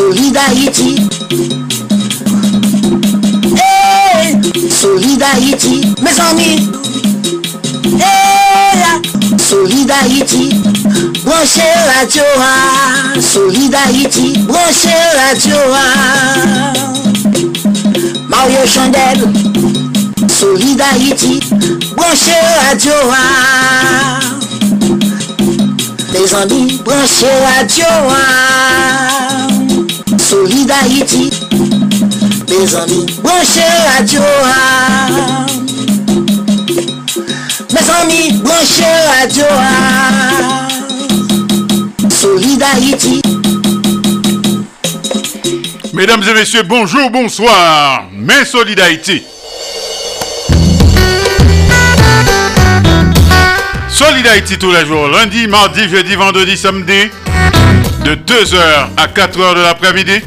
Solid Haïti. Hey, Solid Haïti, mes amis. Hey, Solid Haïti, branchez la Joa. Solid Haïti, branchez la Joa. Mario Chandel, Solid Haïti, branchez la Joa. Les amis, branchez la Joa. Mes amis, branchez la Joa. Mes amis, branchez la Joa. Solid Haïti. Mesdames et messieurs, bonjour, bonsoir. Mes Solid Haïti. Solid Haïti tous les jours, lundi, mardi, jeudi, vendredi, samedi, de 2h à 4h de l'après-midi.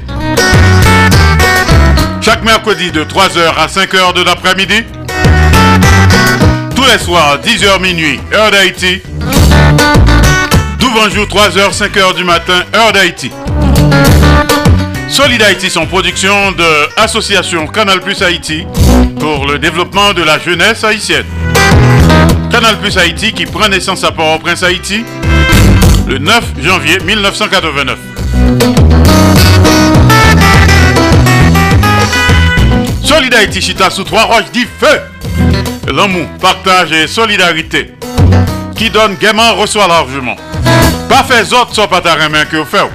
Mercredi de 3h à 5h de l'après-midi. Tous les soirs, 10h minuit, heure d'Haïti. Tout bonjour, 3h, 5h du matin, heure d'Haïti. Solid Haïti, son production de Association Canal Plus Haïti pour le développement de la jeunesse haïtienne. Canal Plus Haïti qui prend naissance à Port-au-Prince Haïti le 9 janvier 1989. Solid Haïti Chita sous trois roches dit feu. L'amour, partage et solidarité. Qui donne gaiement reçoit largement. Pas fait autres soit pas ta que vous faites.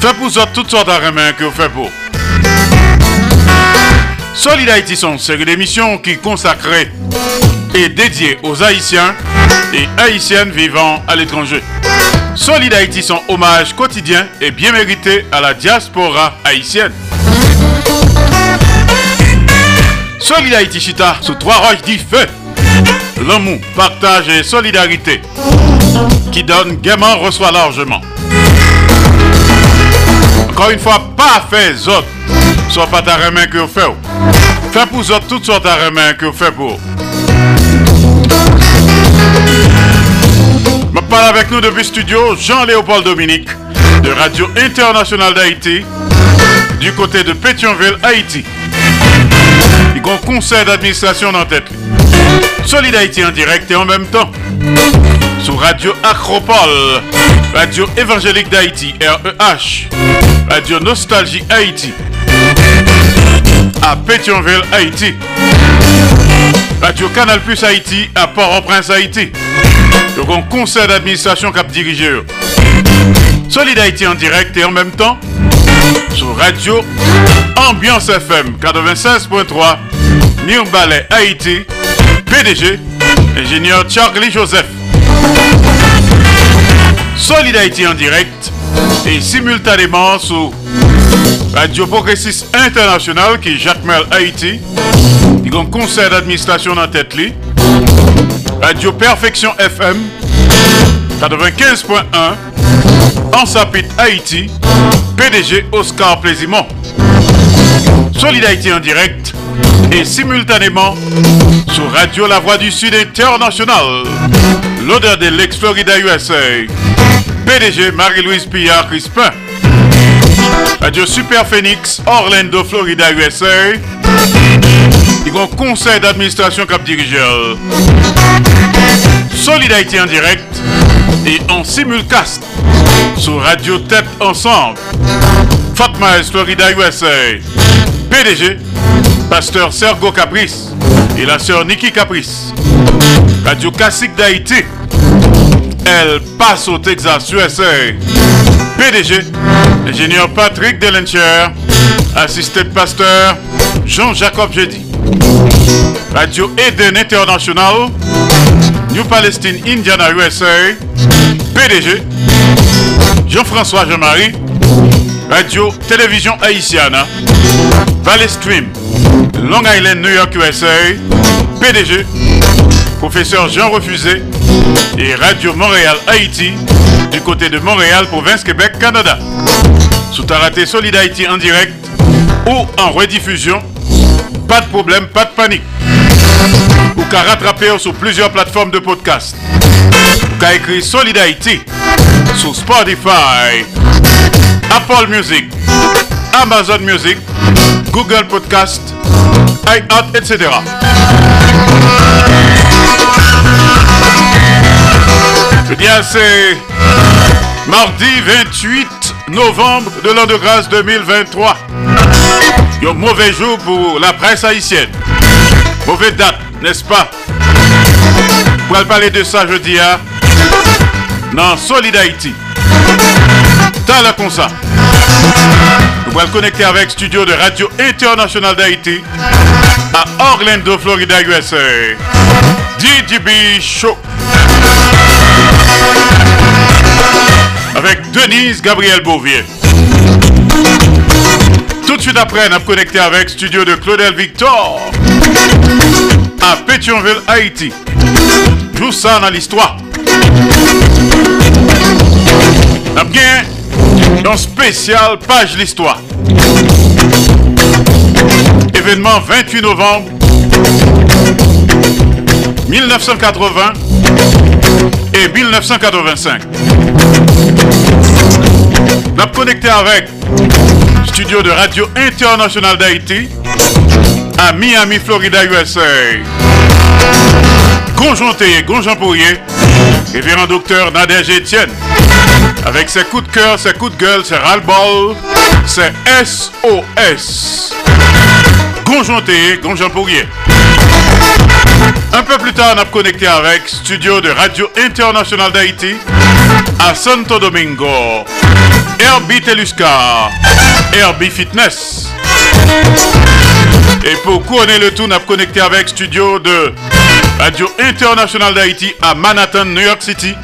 Fait pour autres toutes sortes de que vous faites pour. Solid Haïti sont une série d'émissions qui consacrées et dédiées aux Haïtiens et Haïtiennes vivant à l'étranger. Solid Haïti son hommage quotidien et bien mérité à la diaspora haïtienne. Solid Haïti Chita sous trois roches dit feu. L'amour, partage et solidarité. Qui donne gaiement reçoit largement. Encore une fois, pas fait autres. Soit pas ta main que vous faites. Fait pour autres toutes sortes de main que vous faites pour. Me parle avec nous depuis studio Jean-Léopold Dominique de Radio Internationale d'Haïti du côté de Pétionville, Haïti. Un conseil d'administration dans tête. Solid en direct et en même temps. Sur Radio Acropole, Radio Évangélique d'Haïti, REH, Radio Nostalgie Haïti, à Pétionville, Haïti, Radio Canal Plus Haïti, à Port-au-Prince, Haïti. Donc un conseil d'administration cap dirigé. Solid Haïti en direct et en même temps sur Radio Ambiance FM 96.3 Nirbalais Haïti PDG ingénieur Charlie Joseph. Solid Haïti en direct et simultanément sur Radio Progressiste International qui est Jacques Mel Haïti. Y a un conseil d'administration dans tête li. Radio Perfection FM 95.1 en Sapit Haïti PDG Oscar Plaisimont. Solid Haïti en direct et simultanément sur Radio La Voix du Sud International l'odeur de l'ex-Florida USA PDG Marie-Louise Pillard Crispin Radio Super Phoenix Orlando Florida USA il y conseil d'administration cap dirigeur Solid Haïti en direct et en simulcast sur Radio Tête Ensemble. Fatma Florida USA. PDG, Pasteur Sergo Caprice et la sœur Nikki Caprice. Radio Classique d'Haïti. Elle passe au Texas USA. PDG, ingénieur Patrick Delencher, assisté pasteur Jean-Jacob Jeudi. Radio Eden International, New Palestine, Indiana, USA. PDG, Jean-François Jean-Marie, Radio Télévision Haïtiana, Valley Stream, Long Island, New York, USA. PDG, professeur Jean Refusé et Radio Montréal, Haïti, du côté de Montréal, province Québec, Canada. Sous raté Solid Haïti en direct ou en rediffusion, pas de problème, pas de panique. Ou qu'à rattraper sur plusieurs plateformes de podcast. Ou qu'à écrire Solid Haïti sur Spotify, Apple Music, Amazon Music, Google Podcast, iHeart, etc. Eh bien, c'est mardi 28 novembre de l'an de grâce 2023. Un mauvais jour pour la presse haïtienne. Mauvaise date, n'est-ce pas? Pour parler de ça jeudi à dans Solid Haïti. T'as la comme ça. Nous allons connecter avec studio de Radio International d'Haïti à Orlando, Florida, USA. DJB Show. Avec Denise Gabriel Bouvier. Tout de suite après, on a connecté avec studio de Claudel Victor à Pétionville, Haïti. Joue ça dans l'histoire. On un spécial page l'histoire. Événement 28 novembre 1980 et 1985. On a connecté avec studio de Radio International d'Haïti à Miami, Florida, USA. Conjointé Gonjan Pourrier, révérend docteur Nadège Etienne. Avec ses coups de cœur, ses coups de gueule, ses ras-le-bol, ses SOS. Gonjanté Gonjan Pourrier. Un peu plus tard, on a connecté avec studio de Radio International d'Haïti à Santo Domingo. Herbie Telusca, Herbie Fitness. Et pour couronner le tout, on a connecté avec studio de Radio International d'Haïti à Manhattan, New York City.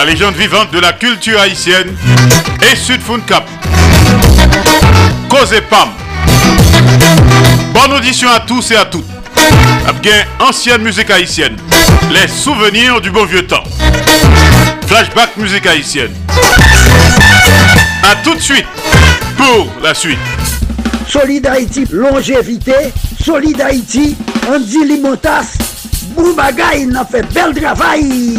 La légende vivante de la culture haïtienne et Sud Cap. Cause Pam. Bonne audition à tous et à toutes. Bien ancienne musique haïtienne. Les souvenirs du bon vieux temps. Flashback musique haïtienne. A tout de suite pour la suite. Solid Haïti, longévité. Solid Haïti, Andy Limotas. Boubagaï, il a fait bel travail.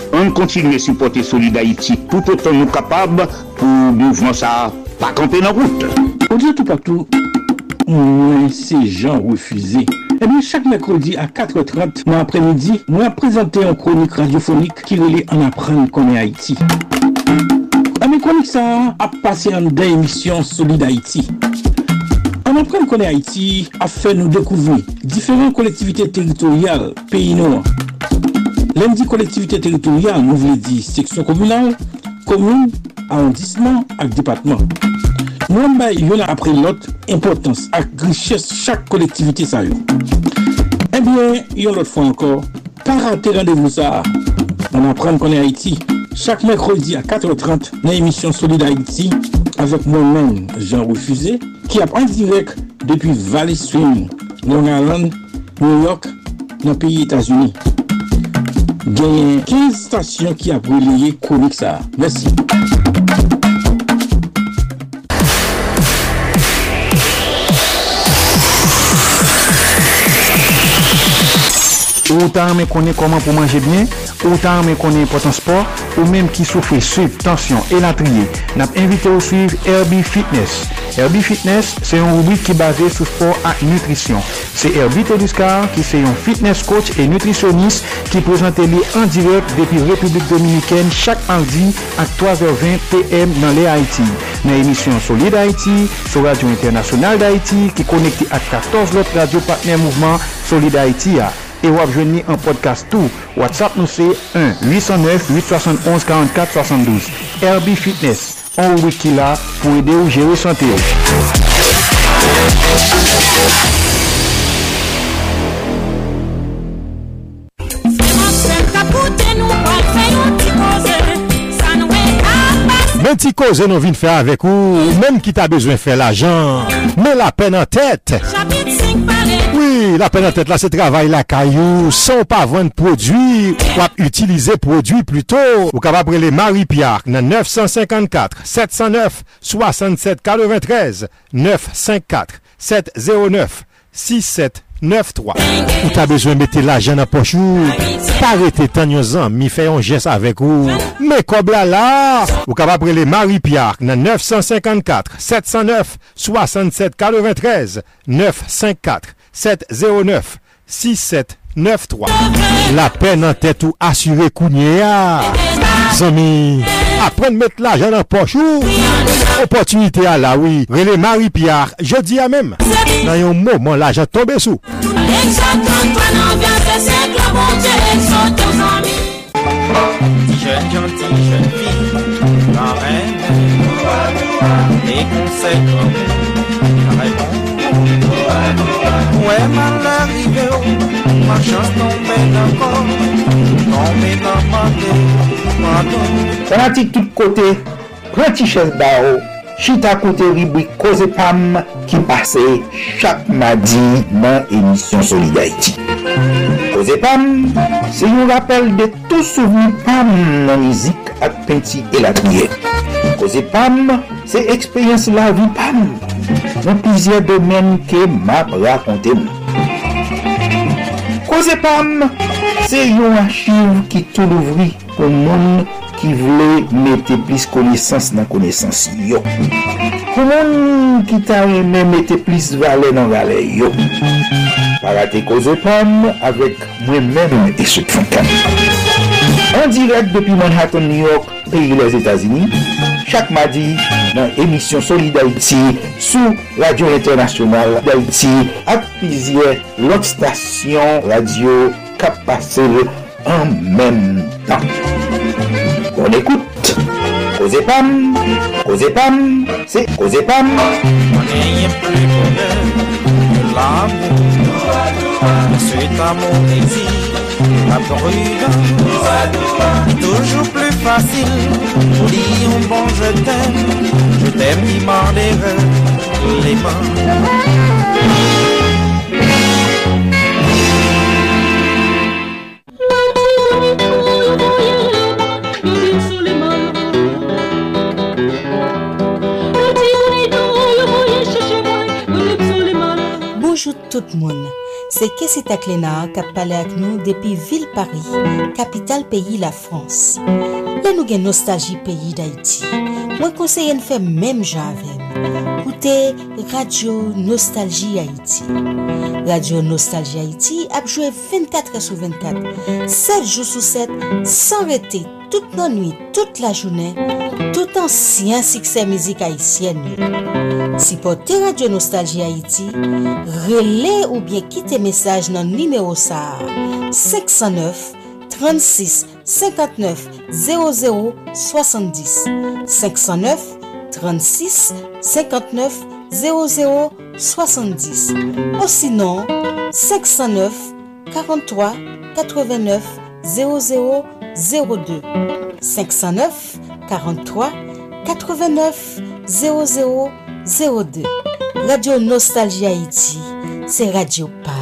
On continue à supporter Solid Haïti tout autant nous capables pour mouvement ça pas camper dans route. On dit tout partout, moi c'est gens refusés. Eh bien, chaque mercredi à 4h30 dans l'après-midi, nous avons présenté une chronique radiophonique qui relie en apprendre qu'on est Haïti. Mes chroniques, ça a passé en deux émissions Solid Haïti. En apprendre qu'on est Haïti a fait nous découvrir différentes collectivités territoriales pays noirs. Lundi collectivité territoriale, nous voulons dire section communale, commune, arrondissement et département. Nous avons après l'autre importance et richesse chaque collectivité Eh bien, il y a l'autre fois encore, pas rater rendez-vous ça. On apprend qu'on est Haïti. Chaque mercredi à 4h30, dans l'émission Solid Haïti, avec moi-même, Jean Refusé, qui apprend direct depuis Valley Stream, Long Island, New York, dans le pays États-Unis. Genyen 15 stasyon ki ap releye konik sa. Mersi. Ou tan men konen koman pou manje byen, ou tan men konen potan sport, ou menm ki soufri sup, tansyon, elatriye. Nap invite ou suiv Herbie Fitness. Herbie Fitness se yon rubrik ki base sou sport ak nutrisyon. Se Herbie Teduscar ki se yon fitness coach e nutrisyonist ki prezante li an direk depi Republik Dominikene chak mardi ak 3h20 pm nan le Haiti. Nan emisyon Solid Haiti, sou Radio Internasyonal d'Haiti ki konekte ak 14 lot radio partner mouvment Solid Haiti a. E wap jwenni an podcast tou. WhatsApp nou se 1-809-871-4472. Herbie Fitness. An wiki la pou ede ou jere sante ou. Men ti koze nou vin fè avèk ou, menm ki ta bezwen fè l'ajan, men la pen an tèt. Oui, la peine en tête là, c'est travail la caillou. Sans pas vendre produit, ou utiliser produit plutôt. Ou capable les Marie Pierre, 954 709 67 93 954 709 67 9-3. Ou ta bezwen mette la jen apochou, parete tan yon zan, mi fè yon jes avèk ou. Me kob la la, ou kaba prele Marie Pierre nan 954-709-67-93, 954 954-709-6743 954-709-6793 La pen nan tèt ou asyre kounye ya Zami Apren mette la jen apochou Opotunite a la oui Rele Marie-Pierre Je di a mem Nan yon mouman la jen tombe sou Jeune gentil, jeune fille, reine, les conseils la réponse. Mwen mal arrive ou, mwen chans tombe nan kon, tombe nan mante, mante. Sanati tout kote, preti ches ba ou, chita kote ribwi koze pam ki pase chak madi nan emisyon Solidarity. Ou pam, se yon rappel de tou souveni pam nan mizik ak penti el atouye. Ou zepam, se ekspeyens la vi pam, nan pizye domen ke map rakonte mou. Ou pam, se yon achiv ki tou louvri pou moun ki vle mette plis konesans nan konesans yo. Pou moun ki ta reme mette plis vale nan vale yo. Parate koze pam avek mwen men e souk fankan. An direk depi Manhattan, New York, peyi les Etats-Unis, chak madi nan emisyon Solidarity sou Radio Internasyonal d'Haïti ak pizye lot stasyon radio kap pase an men tan. On écoute Causez Pam, Causez Pam, c'est Causez Pam. On n'ayez plus bonheur que l'amour. Cet amour exige la prudence. Toujours plus facile pour dire bon je t'aime. Je t'aime qui mord les mains. Bonjour tout moun, se Kessi Taklena kap pale ak nou depi vil Paris, kapital peyi la Frans. La nou gen nostalji peyi d'Haïti. mwen konseye n fè mèm jan avèm. Koute Radio Nostalgie Haiti. Radio Nostalgie Haiti apjouè 24 sou 24, 7 jou sou 7, san rete, tout nan nwi, tout la jounè, tout ansyen sikse mizik Haitien nyo. Si pote Radio Nostalgie Haiti, rele ou bien kite mesaj nan nimeo sa 509 36 59 00 70 509 36 59 00 70 ou sinon 509 43 89 00 02 509 43 89 00 02 Radio Nostalgie Haïti, c'est Radio PAM.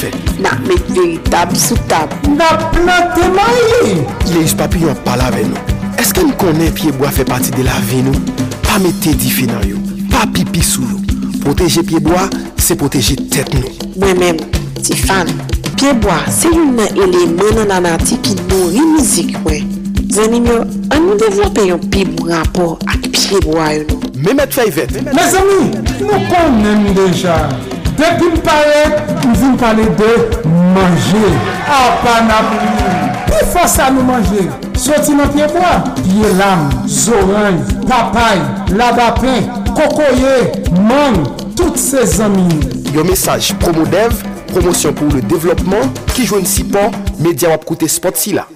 fè? Nan met veritab sou tab. Nan plante maye! yus papi yon pala ve nou. Eske nou konen piyeboa fè pati de la ve nou? Pa mette di fi nan yo. Pa pipi sou yo. Proteje piyeboa, se proteje tet nou. Mwen men, ti fan. Piyeboa, se yon nan elemen nan anati ki nori mizik mwen. Zanim yo, an nou devlope yon piyeboa rapor ak piyeboa yo nou. Mè met fè yvet. Mè zami, nou konen deja. Depi m pare, m vin pale de manje Apanapli Pi fosa nou manje Soti nan piyeboa Piye lam, zoranj, papay, labapen, kokoye, man Tout se zami Yo mesaj promo dev Promosyon pou le devlopman Ki jwen si pan Media wap koute spot si la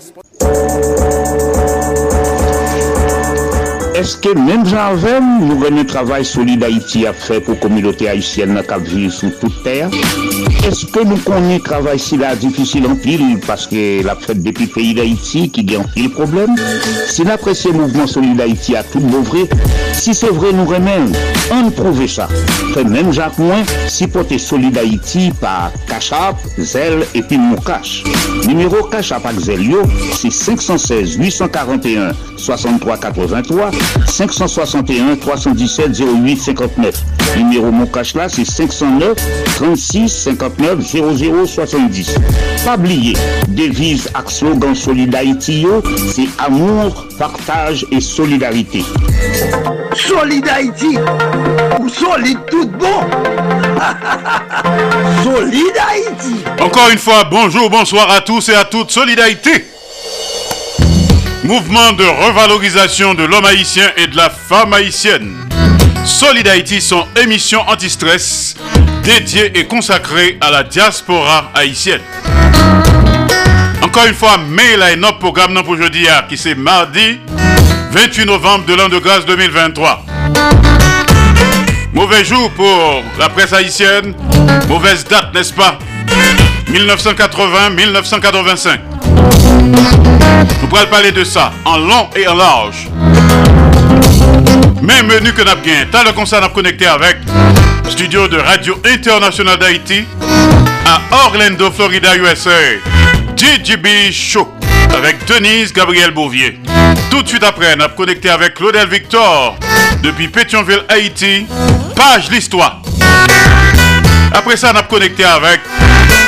Eske menm jan avem nou rene travay solide Haiti ap fe pou komilote Haitienne na kap vive sou tout ter? Eske nou konye travay si la difisil an pil paske la fet depi peyi d'Haiti ki gen pil problem? Si la presye mouvment solide Haiti a tout bouvre, si se vre nou remen, an prouve sa. Fe menm jan kwen, si pote solide Haiti pa Kachap, Zel epi Moukache. Numero Kachap ak Zel yo, si 516 841 6383 561 317 08 59. Numéro mon cash là, c'est 509 36 59 00 70. Pas oublier, devise ak slogan Solid Haïti, c'est amour, partage et solidarité. Solid Haïti, ou solide tout bon. Solid Haïti. Encore une fois, bonjour, bonsoir à tous et à toutes. Solid Haïti. Mouvement de revalorisation de l'homme haïtien et de la femme haïtienne. Solid Haïti, son émission anti-stress dédiée et consacrée à la diaspora haïtienne. Encore une fois, mail à notre programme pour jeudi qui c'est mardi 28 novembre de l'an de grâce 2023. Mauvais jour pour la presse haïtienne, mauvaise date, n'est-ce pas? 1980-1985. Nous pourrons parler de ça en long et en large. Même menu que nous bien. T'as le concert à connecter avec studio de Radio Internationale d'Haïti à Orlando, Florida, USA. DJB Show avec Denise Gabriel Bouvier. Tout de suite après, nous connecté avec Claudel Victor depuis Pétionville, Haïti. Page l'histoire. Après ça, nous connecté avec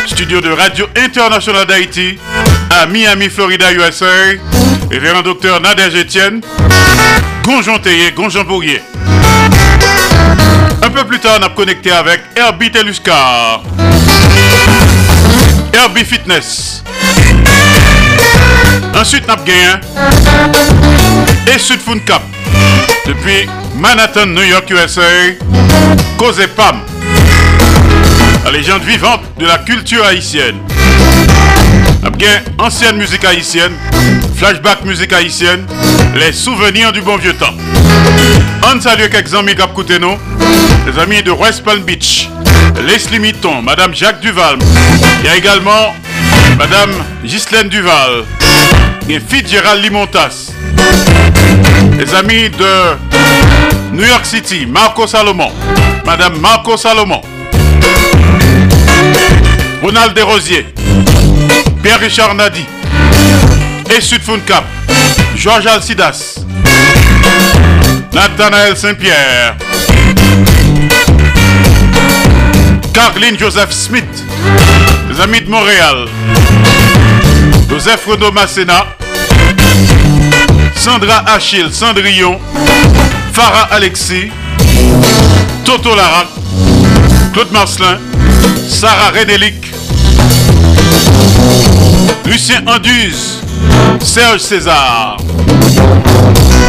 studio de Radio Internationale d'Haïti à Miami, Florida, USA. Révérend docteur Nadège Etienne, Gonjon Théier, Gonjon Bourrier. Un peu plus tard, on a connecté avec Herbie Teluscar. Herbie Fitness. Ensuite, on a gagné et Sud Cap. Depuis Manhattan, New York, USA. Cause Pam. La légende vivante de la culture haïtienne. Bien, ancienne musique haïtienne, flashback musique haïtienne, les souvenirs du bon vieux temps. On salue quelques amis qui nous, les amis de West Palm Beach, Leslie Mitton, Madame Jacques Duval. Il y a également Madame Ghislaine Duval et Fitzgerald Limontas. Les amis de New York City, Marco Salomon, Madame Marco Salomon. Ronald Desrosiers, Pierre-Richard Nadi et Sud Cap, Georges Alcidas, Nathanaël Saint-Pierre, Caroline Joseph Smith, les amis de Montréal, Joseph Renaud Masséna, Sandra Achille Cendrillon, Farah Alexis, Toto Lara, Claude Marcelin, Sarah Renélic, Lucien Anduze, Serge César,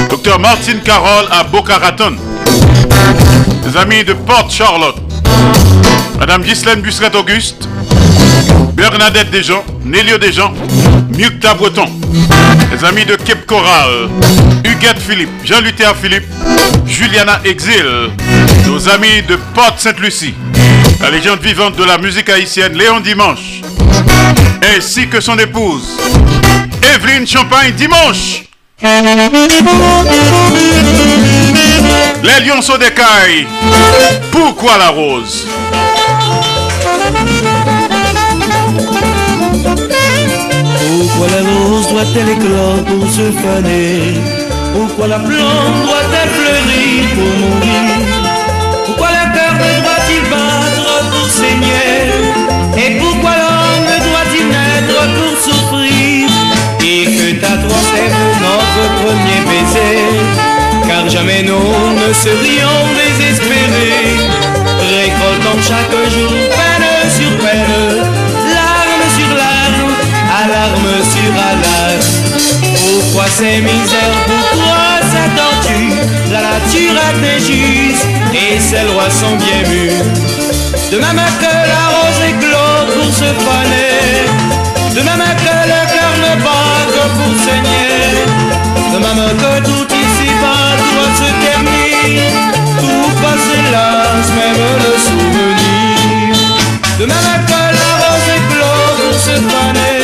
Docteur Martine Carole à Boca Raton, les amis de Porte Charlotte, Madame Ghislaine Busseret Auguste, Bernadette Desjans, Nélio Desjans, Mukta Breton, les amis de Cape Coral, Huguette Philippe, Jean-Luther Philippe, Juliana Exil, nos amis de Porte Sainte-Lucie, la légende vivante de la musique haïtienne Léon Dimanche, ainsi que son épouse, Evelyne Champagne dimanche. Les lions sont des cailles. Pourquoi la rose? Pourquoi la rose doit-elle éclore pour se faner? Pourquoi la plante doit-elle fleurir pour mourir? Jamais nous ne serions désespérés. Récoltant chaque jour peine sur peine Larme sur larme, alarme sur alarme. Pourquoi ces misères, pourquoi cette torture La nature est injuste et ses lois sont bien mûres. De même que la rose éclore pour se faner De même que le cœur ne bat que pour saigner De même que tout le souvenir. De même que la rose éclore pour se faner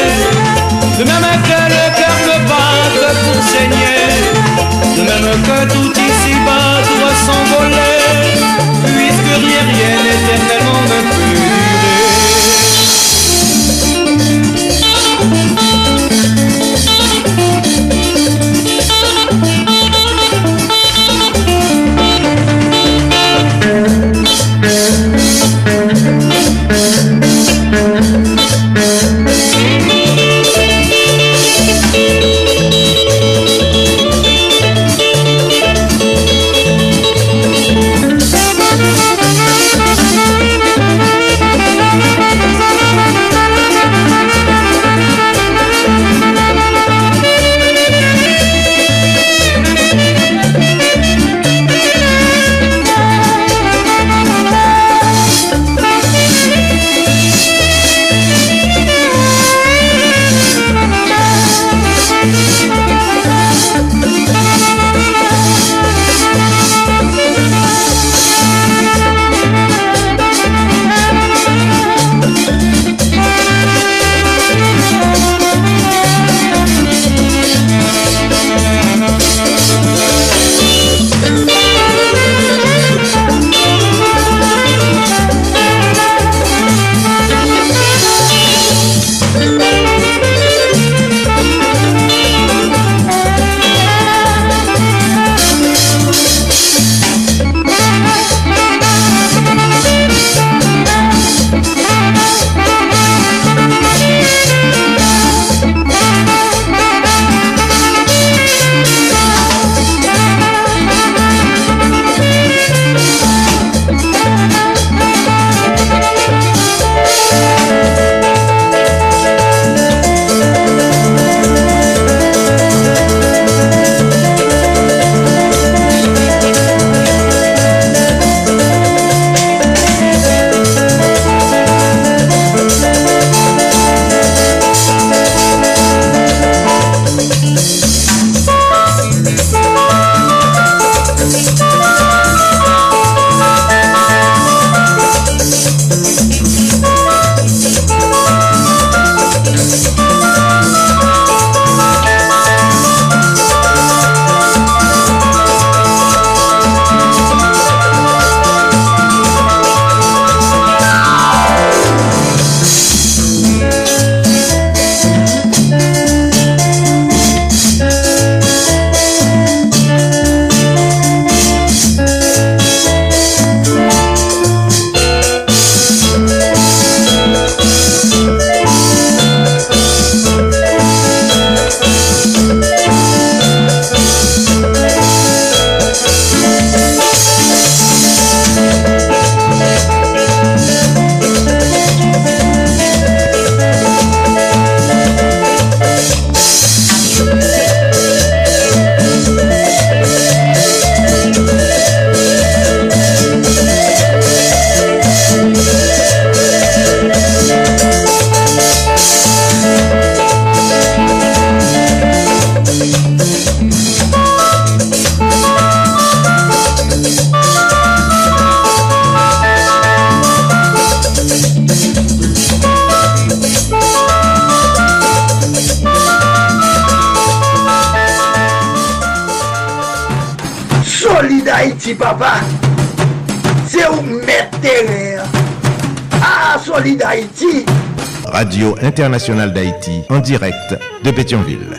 De même que le cœur ne bat pour saigner. De même que tout ici-bas doit s'envoler Puisque rien, rien éternellement ne Internationale d'Haïti, en direct de Pétionville.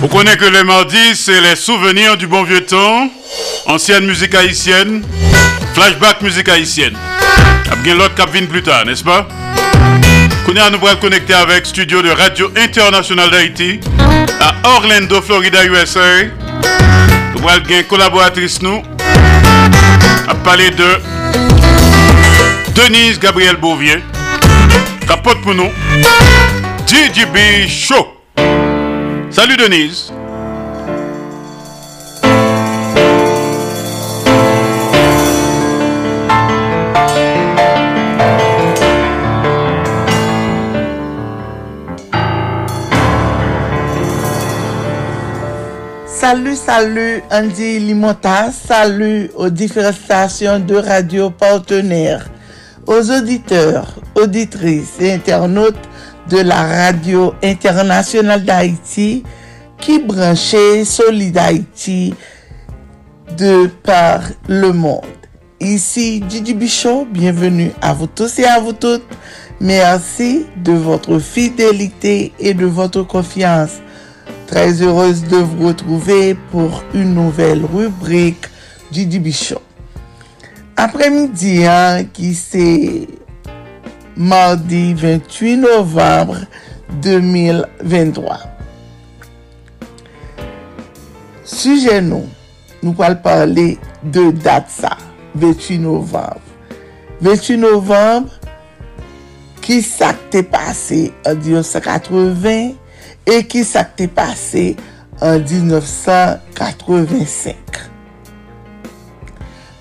Vous connaissez que le mardi, c'est les souvenirs du bon vieux temps, ancienne musique haïtienne, flashback musique haïtienne. Il y a l'autre qui plus tard, n'est-ce pas? Allons nous connecter avec studio de Radio Internationale d'Haïti à Orlando, Florida, USA. Nous allons une collaboratrice nous à parler de Denise Gabriel Bouvier. Capote pour nous. DJB Show. Salut Denise. Salut, salut Andy Limota, salut aux différentes stations de radio partenaires, aux auditeurs, auditrices et internautes de la radio internationale d'Haïti qui branchait Solid Haïti de par le monde. Ici Didi Bichot, bienvenue à vous tous et à vous toutes. Merci de votre fidélité et de votre confiance. Très heureuse de vous retrouver pour une nouvelle rubrique Didi Bichot. Après-midi, hein, qui c'est mardi 28 novembre 2023. Sujet nous, nous allons parler de date ça, 28 novembre. 28 novembre, qui s'est passé en 1980 et qui s'est passé en 1985.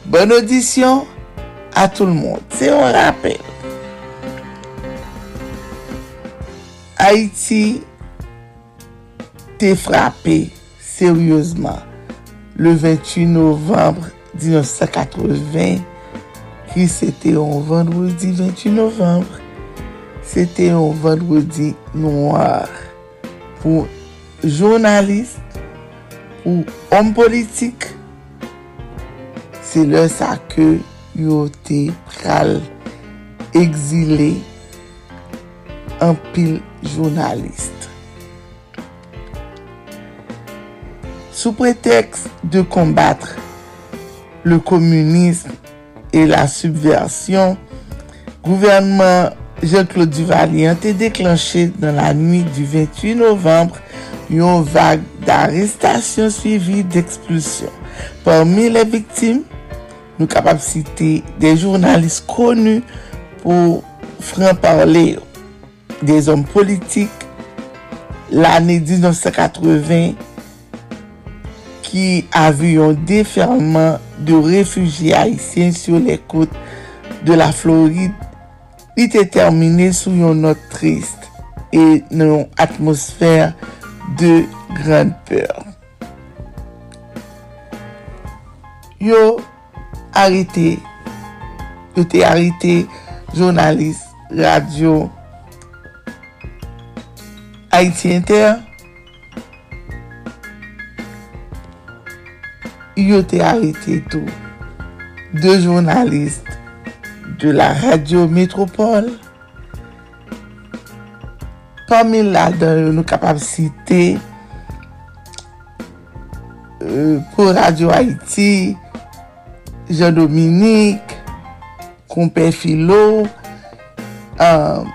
Bonne audition à tout le monde. C'est un rappel. Haïti t'est frappé sérieusement le 28 novembre 1980 qui c'était un vendredi 28 novembre? C'était un vendredi noir pour journalistes, pour hommes politiques. C'est là ça que yo te pral exilé un pile journaliste. Sous prétexte de combattre le communisme et la subversion, gouvernement Jean-Claude Duvalier a déclenché dans la nuit du 28 novembre une vague d'arrestations suivies d'expulsions. Parmi les victimes, nous capables de citer des journalistes connus pour franc-parler des hommes politiques l'année 1980 qui a vu un déferlement de réfugiés haïtiens sur les côtes de la Floride était terminé sous une note triste et une atmosphère de grande peur. Yo arrêté, yo arrêté journaliste radio Haiti Inter, yo te arete tou. De jounalist de la radio Metropole, pami la dan nou kapab site euh, pou Radio Haiti, Jean-Dominique, Kompè Filo, euh,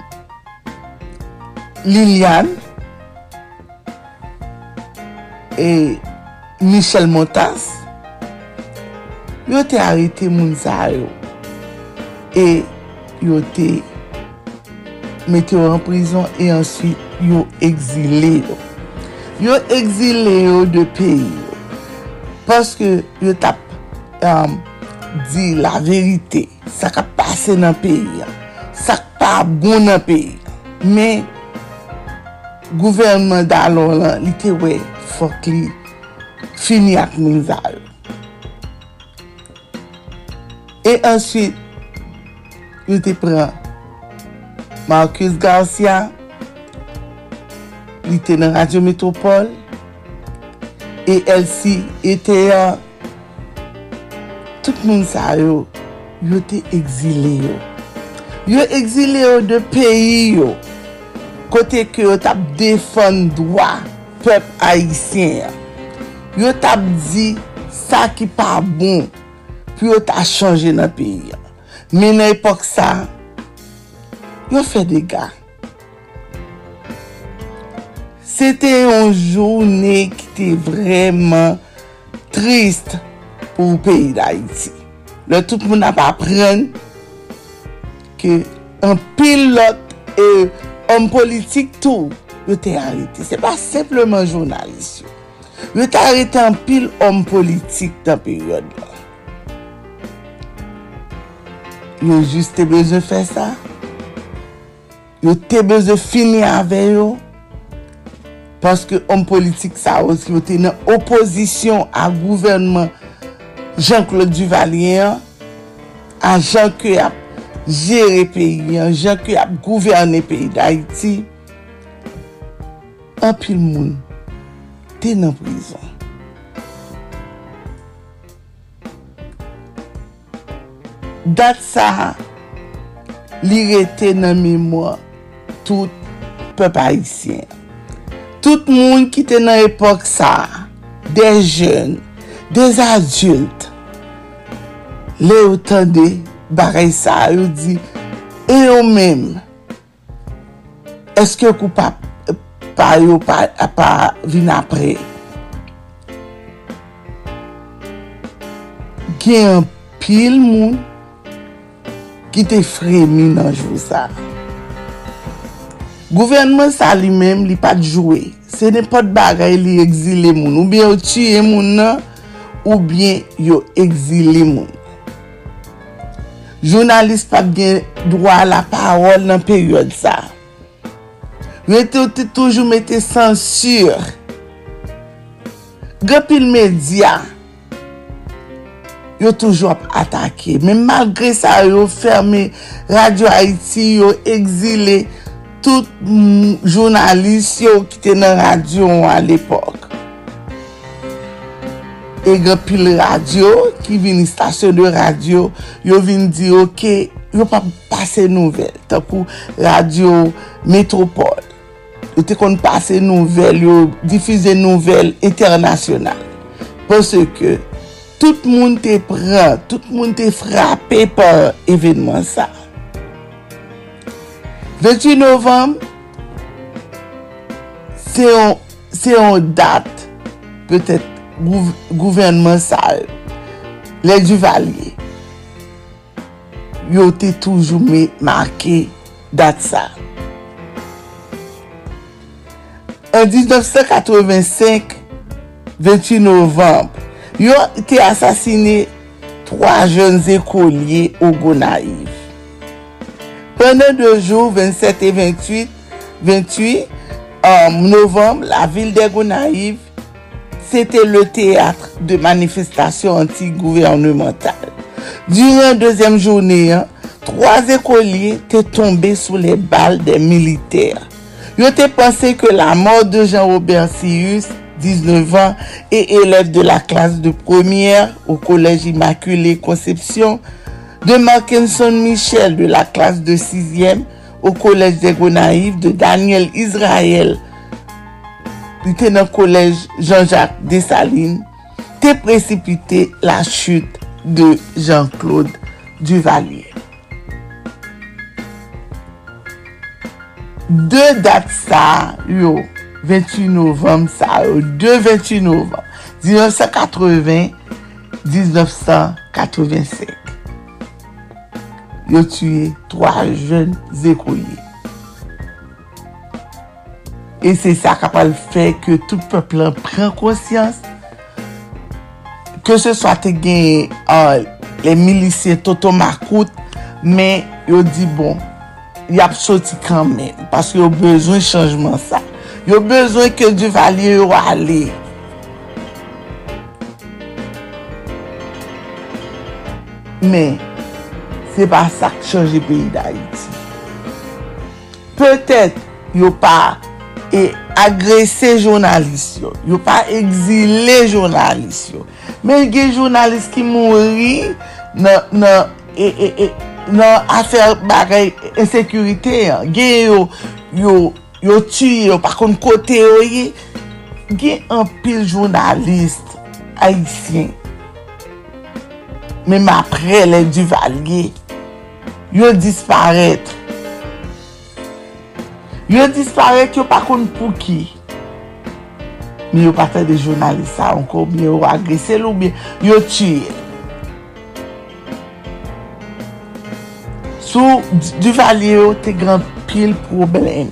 Liliane, e Michel Montas, yo te harite moun zay yo. E yo te mette yo an prison e answit yo exile yo. Yo exile yo de peyi yo. Paske yo tap um, di la verite. Sa ka pase nan peyi ya. Sa ka bon nan peyi ya. Me, gouvernement da lor lan, li te wey. fok li fini ak mizal. E answit, yo te pran Marcus Garcia, li te nan Radio Metropole, e Elsie, ete Thea, tout moun sa yo, yo te exile yo. Yo exile yo de peyi yo, kote ki yo tap defon dwa, pep haisyen. Yo tap di sa ki pa bon. Pi yo ta chanje nan peyi. Men nan epok sa, yo fe dega. Sete yon jounen ki te vreman trist pou peyi da iti. Le tout moun ap apren ke an pilot e an politik tou yo te arete. Se pa sepleman jounalist yo. Yo te arete an pil om politik tan peryode la. Yo jist te beze fe sa. Yo te beze fini ave yo. Paske om politik sa os yo te nan oposisyon a gouvernement Jean-Claude Duvalier a Jean-Claude Jere peyi, jan ki ap gouverne peyi d'Haïti, apil moun te nan prizon. Dat sa li rete nan mèmwa tout pep haisyen. Tout moun ki te nan epok sa, de jen, de adult, le ou tande barey sa, ou di, e ou mèm, eske koupap pa yo pa, pa vin apre. Gen an pil moun ki te fremi nan jou sa. Gouvernment sa li men li pat jowe. Se ne pot bagay li exile moun. Ou bien yo tue moun nan, ou bien yo exile moun. Jounalist pat gen dwa la parol nan peryode sa. Mwen te ou te toujou mette sensur. Gopil media, yo toujou ap atake. Men malgre sa yo ferme Radio Haiti, yo exile tout jounalist yo ki te nan radio an l'epok. E gopil radio, ki vini stasyon de radio, yo vini di ok, yo pa pase nouvel. Takou Radio metropol. yo te kon pase nouvel, yo difize nouvel internasyonal. Pwese ke tout moun te pran, tout moun te frape par evenman sa. 28 novem, se yon dat, petet gouvernement sa, le Duvalier, yo te toujou me marke dat sa. En 1985 28 Novembre Yo te asasine 3 jen ekolier Ou go naif Pwene de jou 27 et 28 28 Novembre La vil de go naif C'était le théâtre de manifestations anti-gouvernementales. Durant la deuxième journée, trois écoliers étaient tombés sous les balles des militaires. Ils ont pensé que la mort de Jean-Robert Sius, 19 ans, et élève de la classe de première au Collège Immaculée Conception, de Markinson Michel de la classe de sixième au Collège des Gonaïves, de Daniel Israël te nan kolej Jean-Jacques Dessalines, te precipite la chute de Jean-Claude Duvalier. de dat sa yo, 28 novem sa yo, 2-28 novem, 1980-1985. Yo tuye 3 jen zekouye. E se sa kapal fe ke tout peplan pren konsyans ke se swa te gen uh, le milisye Toto Makout men yo di bon yap soti kanmen, paske yo bezwen chanjman sa. Yo bezwen ke di valye yo ale. Men, se pa sa k chanje peyi da iti. Petet yo pa e agrese jounalist yo, yo pa exile jounalist yo. Men gen jounalist ki mouri nan... nan e, e, e, nan afer bagay ensekurite, gen yo, yo, yo tuye yo, pakon kote yo ye, gen an pil jounalist haisyen. men apre le duvalye, yo disparet. Yo disparet yo pakon pou ki. men yo pata de jounalist sa anko, men yo agrese lou, men yo tuye el. Sou Duvalier yo te gran pil problem.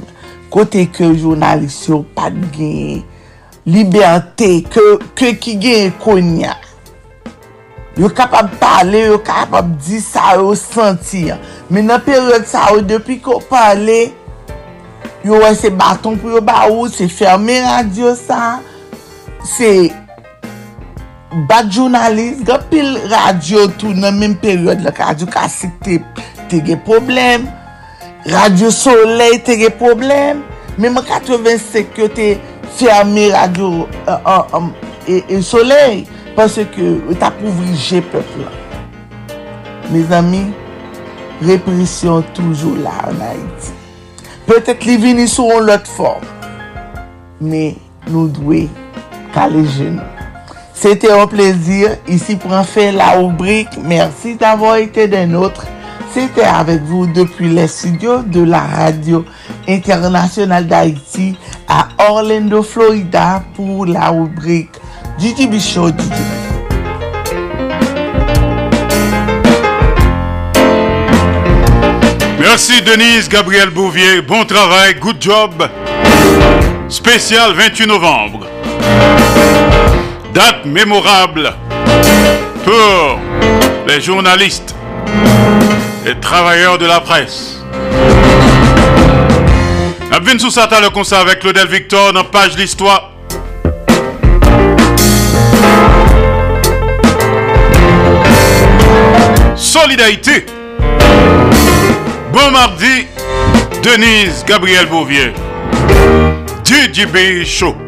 Kote ke jounalist yo pat gen liberté, ke, ke ki gen konya. Yo kapab pale, yo kapab di sa yo senti. Men nan peryode sa yo depi ko pale, yo wè se baton pou yo ba ou, se ferme radio sa, se bat jounalist, gen pil radio tou nan men peryode la radio kasik te te gen problem, Radio Soleil te gen problem, menman 85 yo te ferme Radio uh, um, e, e Soleil, panse ke ta pouvrije pepla. Mes ami, represyon toujou la an Haiti. Petet li vini sou an lot form, men nou dwe kale nou. C'était un plaisir. Ici pour en faire la rubrique. Merci d'avoir été des nôtres. C'était avec vous depuis les studios de la radio internationale d'Haïti à Orlando, Florida pour la rubrique DJB Show Merci Denise Gabriel Bouvier, bon travail, good job. Spécial 28 novembre. Date mémorable pour les journalistes les travailleurs de la presse. Abvin Soussata le concert avec Claudel Victor dans page l'histoire. Solidarité. Bon mardi, Denise Gabriel Bouvier. DJB Show.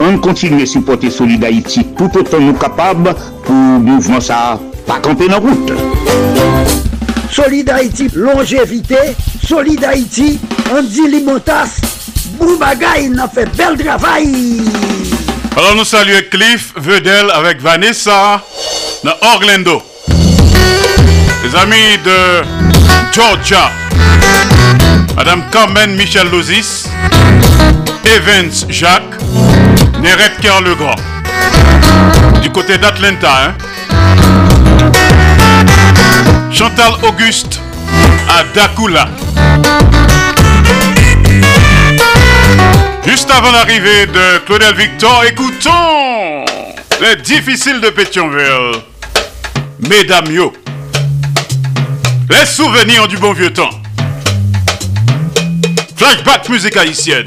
on continue à supporter Solid Haïti tout autant nous capables pour mouvement ça pas camper dans route. Solid Haïti, longévité, Solid Haïti, Andy Limotas, Boubagaï, n'a fait bel travail. Alors nous saluons Cliff Vedel avec Vanessa dans Orlando. Les amis de Georgia, Madame Carmen Michel Lozis, Evans Jacques, Nérette Cœur le Grand. Du côté d'Atlanta, hein. Chantal Auguste à Dakula. Juste avant l'arrivée de Claudel Victor, écoutons les difficiles de Pétionville. Mesdames yo, les souvenirs du bon vieux temps. Flashback musique haïtienne.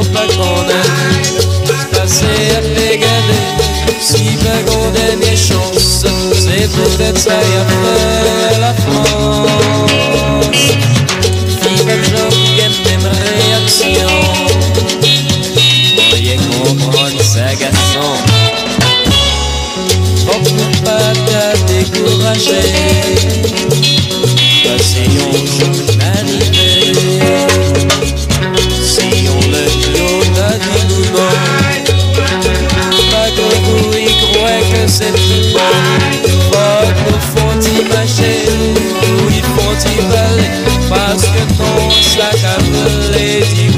oui yo pa konen Pase apè gade Si pa kon denye chans C'est peut-être ça y a la France. Qui va j'en même réaction? Moyen comprendre sa garçon. Faut pas t'a découragé Passer like a little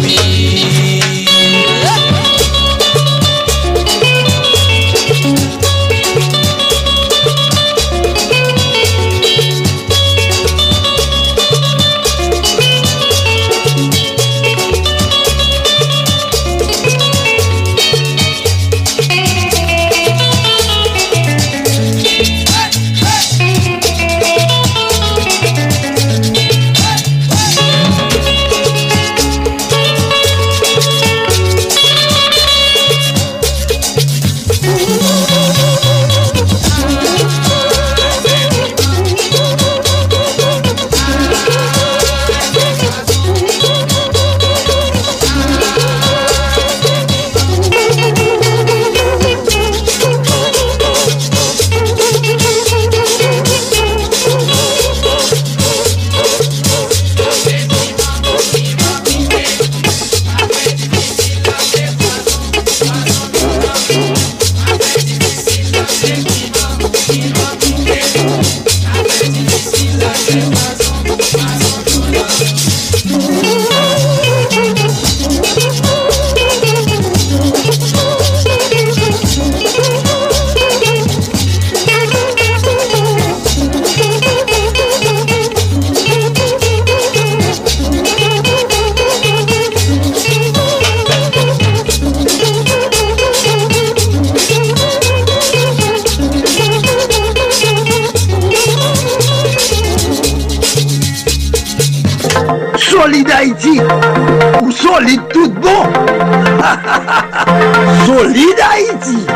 solide tout bon. solide Haïti.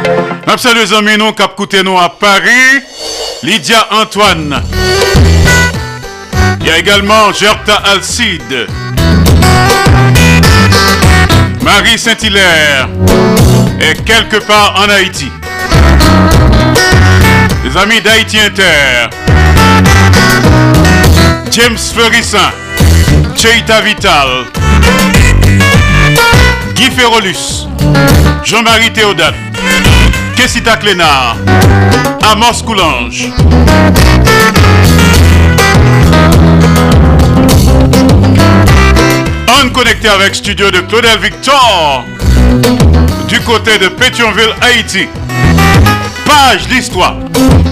Merci les amis, nous cap nous à Paris. Lydia Antoine. Il y a également Gerta Alcide. Marie Saint-Hilaire est quelque part en Haïti. Les amis d'Haïti Inter. James Fleurissin. Cheita Vital. Guy Ferrolus. Jean-Marie Théodate. Kessita Clénard. Amos Coulange. On connecté avec studio de Claudel Victor du côté de Pétionville, Haïti. Page d'histoire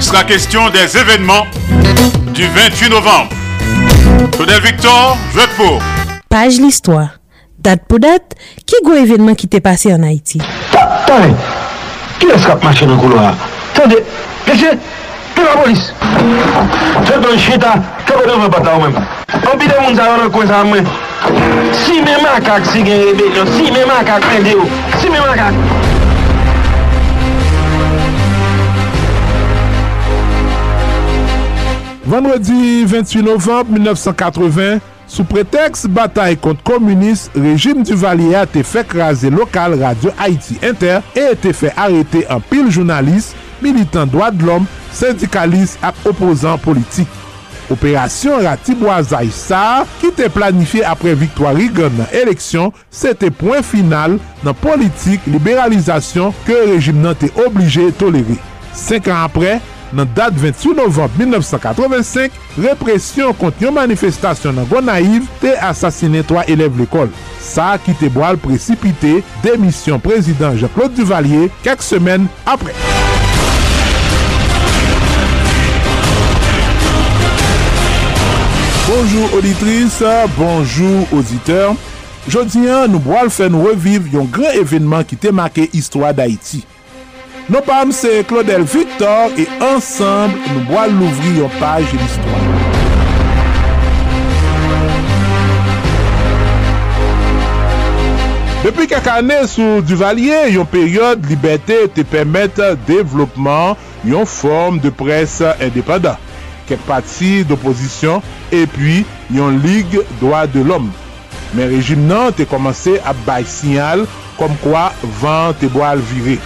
sera question des événements du 28 novembre. Claudel Victor, je pour. Page l'histoire. Date pour date, ki gwo evenman ki te pase an Haiti? Tande, ki eskap mache nan koulo a? Tande, lese, pe la polis. Fè ton chita, te pe don fè pata ou men. An pi de moun sa yon an kon sa mwen. Si me makak si gen rebelyon, si me makak men de ou, si me makak. Vendredi 28 novembre 1980, Sou preteks batay kont komunist, rejim du valier te fe kraze lokal Radio Haiti Inter e te fe arete an pil jounalist, militant doat l'om, syndikalist ak opozant politik. Operasyon Ratibwazay Sar ki te planifiye apre Victoire Rigon nan eleksyon, se te poin final nan politik liberalizasyon ke rejim nan te oblige toleri. Senk an apre, nan dat 28 novembre 1985, represyon kont yon manifestasyon nan Gonaiv te asasine 3 eleve l'ekol. Sa ki te boal precipite demisyon prezident Jean-Claude Duvalier kek semen apre. Bonjour auditrice, bonjour auditeur. Jodi an nou boal fè nou reviv yon gran evenman ki te make histwa d'Haïti. Nou pam se Claudel Victor e ansamble nou boal louvri yon page yon. Depi kak ane sou Duvalier, yon peryode liberté te pèmète devlopman yon form de pres indépendant, kek pati d'oposisyon epi yon lig doa de l'om. Men rejim nan te komanse ap bay sinyal kom kwa van te boal viré.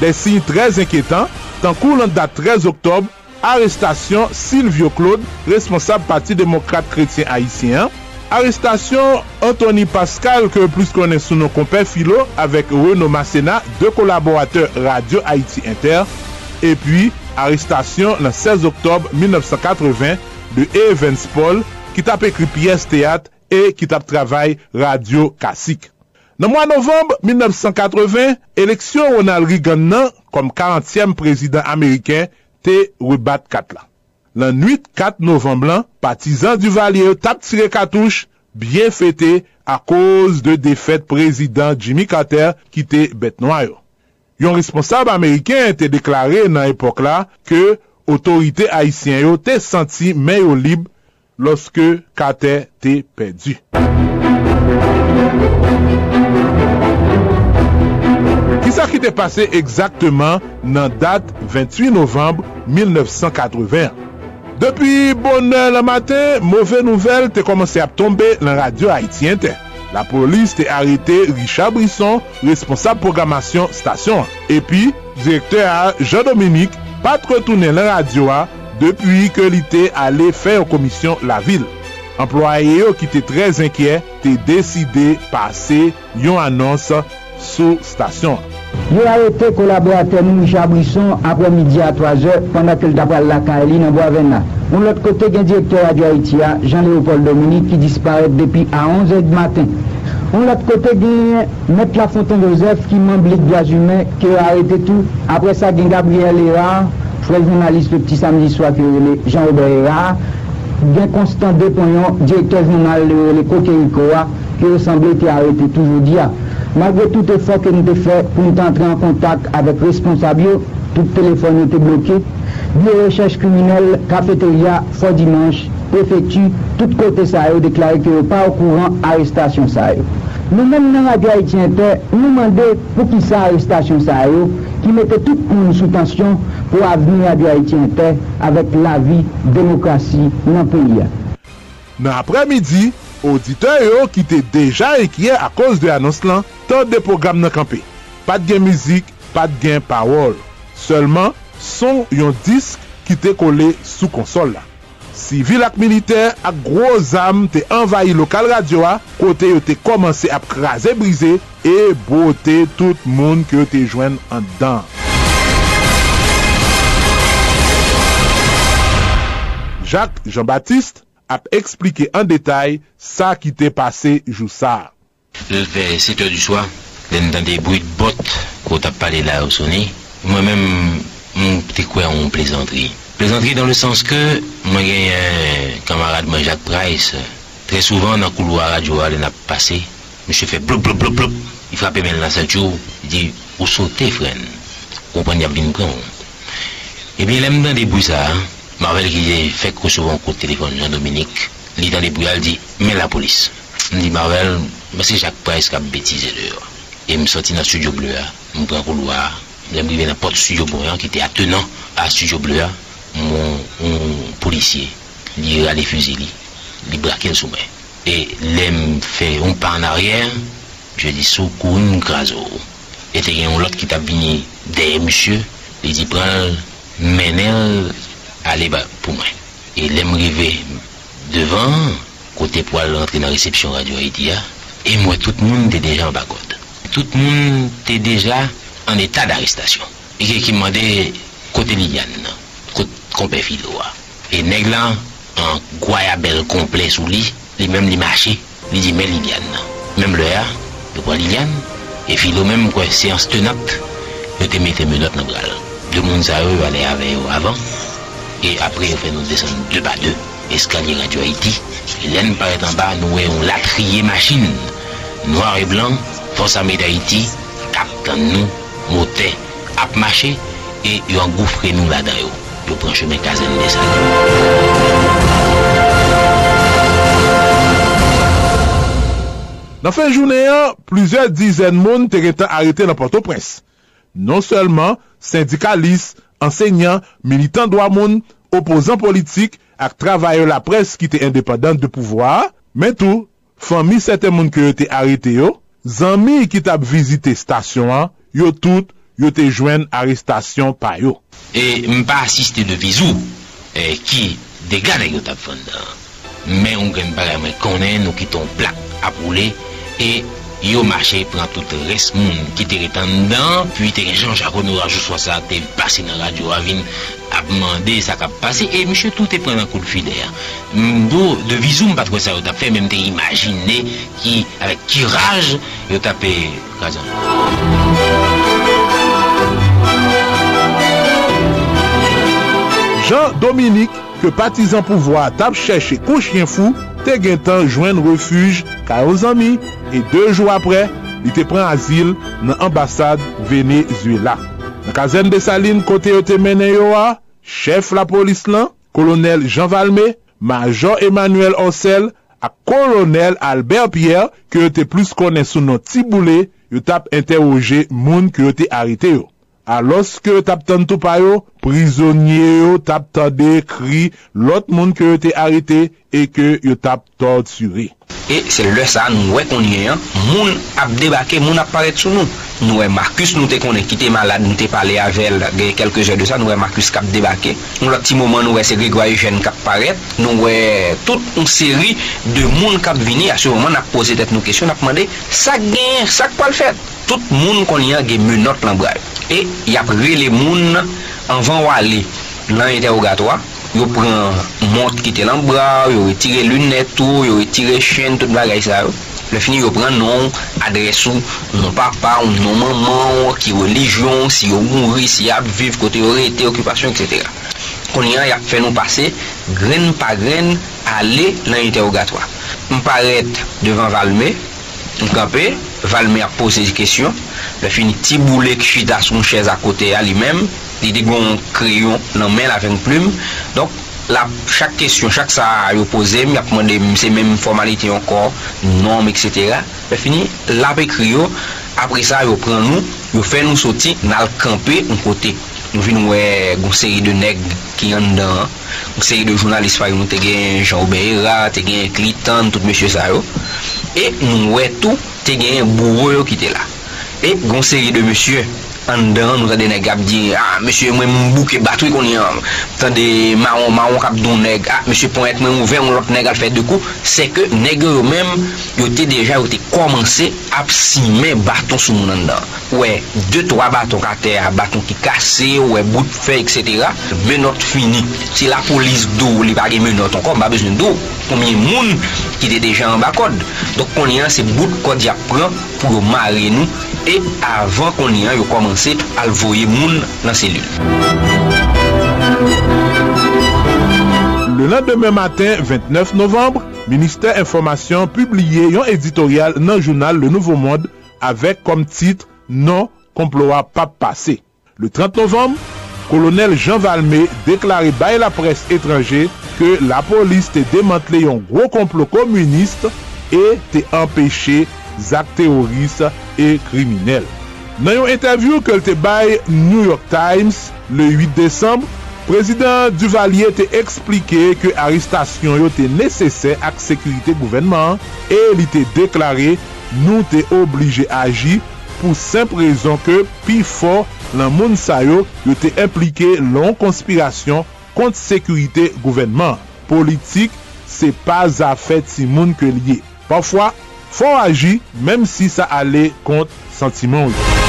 Des signes très inquiétants, tant lan date 13 octobre, arrestation Silvio Claude, responsable parti démocrate chrétien haïtien, Arrestasyon Anthony Pascal ke plus konen sou nou kompen filo avek Renaud Massena, de kolaborateur Radio Haiti Inter. E pi, arrestasyon nan 16 oktob 1980 de Evans Paul ki tap ekri piyes teat e ki tap travay Radio Kassik. Nan mwa novemb 1980, eleksyon Ronald Reagan nan kom 40e prezident Ameriken te rebat kat la. Nan 8-4 novemb lan, patizan du valye tap tire katouche, bien fete a koz de defet prezident Jimmy Carter ki te bet noyo. Yon responsab Ameriken te deklare nan epok la ke otorite Haitien yo te senti men yo lib loske Carter te pedi. Ki sa ki te pase ekzakteman nan dat 28 novembre 1981. Depi bonnen la maten, mouve nouvel te komanse ap tombe lan radio Haitien te. La polis te arete Richard Brisson, responsable programasyon stasyon. Epi, direkter a Jean-Dominique pat retounen lan radio a depi ke li te ale fè yon komisyon la vil. Employe yo ki te trez enkyè te deside pase yon anons sou stasyon. Yo arete kolaborate nou Micha Brisson apre midi a 3 or pandak el dapal laka eli nan Boavena. Moun lot kote gen direktor Radio Haitia, Jean-Léopold Dominique, ki disparète depi a 11 et de matin. Moun lot kote gen Met la Fontaine Joseph, ki moun blik glas humen, ki yo arete tou. Apre sa gen Gabriel Erard, chouè jounaliste le pti samedi soa ki yo le Jean-Robert Erard. Gen Constant Depoyon, direktor jounal le Koke Ikoa, ki yo semblé ki arete toujou diya. Magre tout efok ke nou te fè pou nou te antre an kontak avèk responsabyo, tout telefon nou te blokè, biyo rechèche kriminel, kafeteria, fò dimanche, prefektu, tout kote sa yo deklare ki yo pa ou kouran arrestasyon sa yo. Nou men nan radyo Haitien te, nou mande pou ki sa arrestasyon sa yo, ki mette tout moun sou tansyon pou aveni radyo Haitien te avèk la vi, demokrasi nan peyi ya. Nan apremidi, auditeurs yo ki te deja ekye a koz de anons lan, Tan de program nan kampe, pat gen mizik, pat gen pawol. Seleman, son yon disk ki te kole sou konsol la. Sivil ak militer ak gro zam te envayi lokal radio a, kote yo te komanse ap kraze brize, e bote tout moun ki yo te jwen an dan. Jacques Jean-Baptiste ap explike an detay sa ki te pase jou sa. Le ve 7 heures du soir, den dan de bruit bot kote ap pale la ou soni, mwen men mwen te kwe an plezantri. Plezantri dan le sens ke mwen gen yon kamarade mwen Jacques Price, tre souvan nan kouloua radio alen ap pase, mwen se fe blop blop blop blop, i frape men lan sa tchou, di ou sote fren, kompany ap vin kon. Ebyen lem dan de bruit sa, Marvel ki de fek kousovan kout telefon Jean-Dominique, li dan de bruit al di, men la polis. Mwen di Marvel, Baske jak price kap betize de. E m soti nan studio bleu a, m pran koulo a, m rive nan pot studio bleu a, ki te atenan a studio bleu a, m polisye, li rale fuzi li, li braken soumen. E lem fe, on pa an aryer, je di sou kou yon grazo. E te gen yon lot ki tap vini deye msye, li di pran menel ale ba pou mwen. E lem rive devan, kote pou al rentre nan resepsyon radio Haiti ya, e mwen tout moun te deja an bakot. Tout moun te deja an etat d'arestasyon. E ke ki mwande kote Liliane nan, kote kompe filo wa. E neg lan, an kwaya bel komple sou li, li menm li mache, li di men Liliane. Menm le a, yo kwa Liliane, e filo menm kwa seans tenat, yo te mette menot nan bral. De moun sa yo ale ave yo avan, e apre yo fe nou desen 2 ba 2, eskalye Radio Haiti, lèn paret an ba nou e yon latriye machin. Noir e blan, fos ame d'Haiti, kap tan nou, motè, ap mache, e yo an goufre nou la dayo. Yo pran cheme kazen de sa. Nan fin jounen an, plizè dizen moun te retan arete nan Port-au-Prince. Non selman, syndikalis, ensegnan, militant do amoun, opozant politik, ak travaye la pres ki te independant de pouvoar, men tou, fami sete moun ki yo te arete yo, zanmi ki tap vizite stasyon an, yo tout yo te jwen arestasyon pa yo. E mpa asiste de vizou, e, ki degane yo tap fondan, men ou gen bare mwen konen nou ki ton plak ap roule, e... yo mache pran tout res moun ki te retan dan, pi te gen Jean-Jacques Honoré jou swa sa te pase nan radyo avin ap mande sa kap pase, e msye tout te pran nan kou l'fider. Mdo, de vizou mpa kwa sa yo tap fe, menm te imagine ki, avek ki raj, yo tap e kazan. Jean-Dominique ke patizan pouvoi tap chèche kou chien fou, te gen tan jwen refuj ka yo zami, e 2 jou apre, li te pren asil nan ambasade Venezuela. Nan kazen de Saline kote yo te menen yo a, chef la polis lan, kolonel Jean Valmé, major Emmanuel Ossel, a kolonel Albert Pierre, ke yo te plus konen sou nan tiboule, yo tap interroje moun ke yo te harite yo. A loske yo tap tan tou pa yo, prizonye yo tap tade kri lot moun ke yo te arete e ke yo tap torture. E se lè sa nou wè konye an, moun ap debake, moun ap paret sou nou. Nou wè Marcus nou te konen ki te malade, nou te pale avel gè kelke jè de sa, nou wè Marcus kap debake. Nou lò ti mouman nou wè se Grégoire Eugène kap paret, nou wè tout un seri de moun kap vini, a sou mouman ap pose tet nou kesyon, ap mande sak gen, sak pal fèt. Tout moun konye an gen menot lan bral. E yap re le moun nan, anvan wale lan interrogatoa, yo pren mont ki te lan bra, yo retire lunet ou, yo retire chen, tout bagay sa yo. Le fini yo pren non, adresou, non papa, non maman, ki religion, si yo mouri, si ap viv, kote yo rete, okupasyon, etc. Kon yon yap fe nou pase, gren pa gren, ale lan interrogatoa. M paret devan Valme, m Valme Valmer pose di kesyon, le fini ti boule ki chida son chèz a kote a li mèm, li di gon kreyon nan men la ven plume, donk la chak kesyon, chak sa yo pose, mi ap mwende mse mèm formalite yon kor, nom, etc. Le fini, la pe kreyon, apre sa yo pren nou, yo fè nou soti nan al kampè yon kote. Nou vi nou wè goun seri de neg ki yon dan, goun seri de jounalist fay nou te gen Jean Obeira, te gen Clinton, tout mèche sa yo. E mwen wè tou te genyen bouwo yo ki te la. E gonseri de monsye an dan nou tade neg ap di, ah, mèche mwen mbouke batwi kon yon, tade maron, maron kap don neg, ah, mèche pon et mwen mouve, mwen lot neg al fè de kou se ke neg yo mèm, yo te deja, yo te komanse ap si men baton sou moun an dan. Ouè, 2-3 baton kate, baton ki kase, ouè, bout fè, etc. Menot fini. Si la polis do, li bagè menot ankon, ba beznen do, konmye moun ki te deja an bakod. Dok kon yon se bout kod ya pran pou yo mare nou, e avan kon yon yo komanse komanse alvoye moun nan selul. Le lendemain matin 29 novembre, Ministère Information publiye yon editorial nan jounal Le Nouveau Monde avek kom titre Non Komploa Pap Pase. Le 30 novembre, kolonel Jean Valmé deklare baye la pres etranje ke la polis te demantle yon gro komplo komuniste e te empeshe zak teoris e kriminelle. Nan yon interview ke lte bay New York Times le 8 Desembre, prezident Duvalier te eksplike ke aristasyon yo te nesesè ak sekurite gouvenman e li te deklare nou te oblige aji pou semp rezon ke pi fo lan moun sayo yo te implike lon konspirasyon kont sekurite gouvenman. Politik se pa zafet si moun ke liye. Pafwa, fo aji menm si sa ale kont sentimon yo.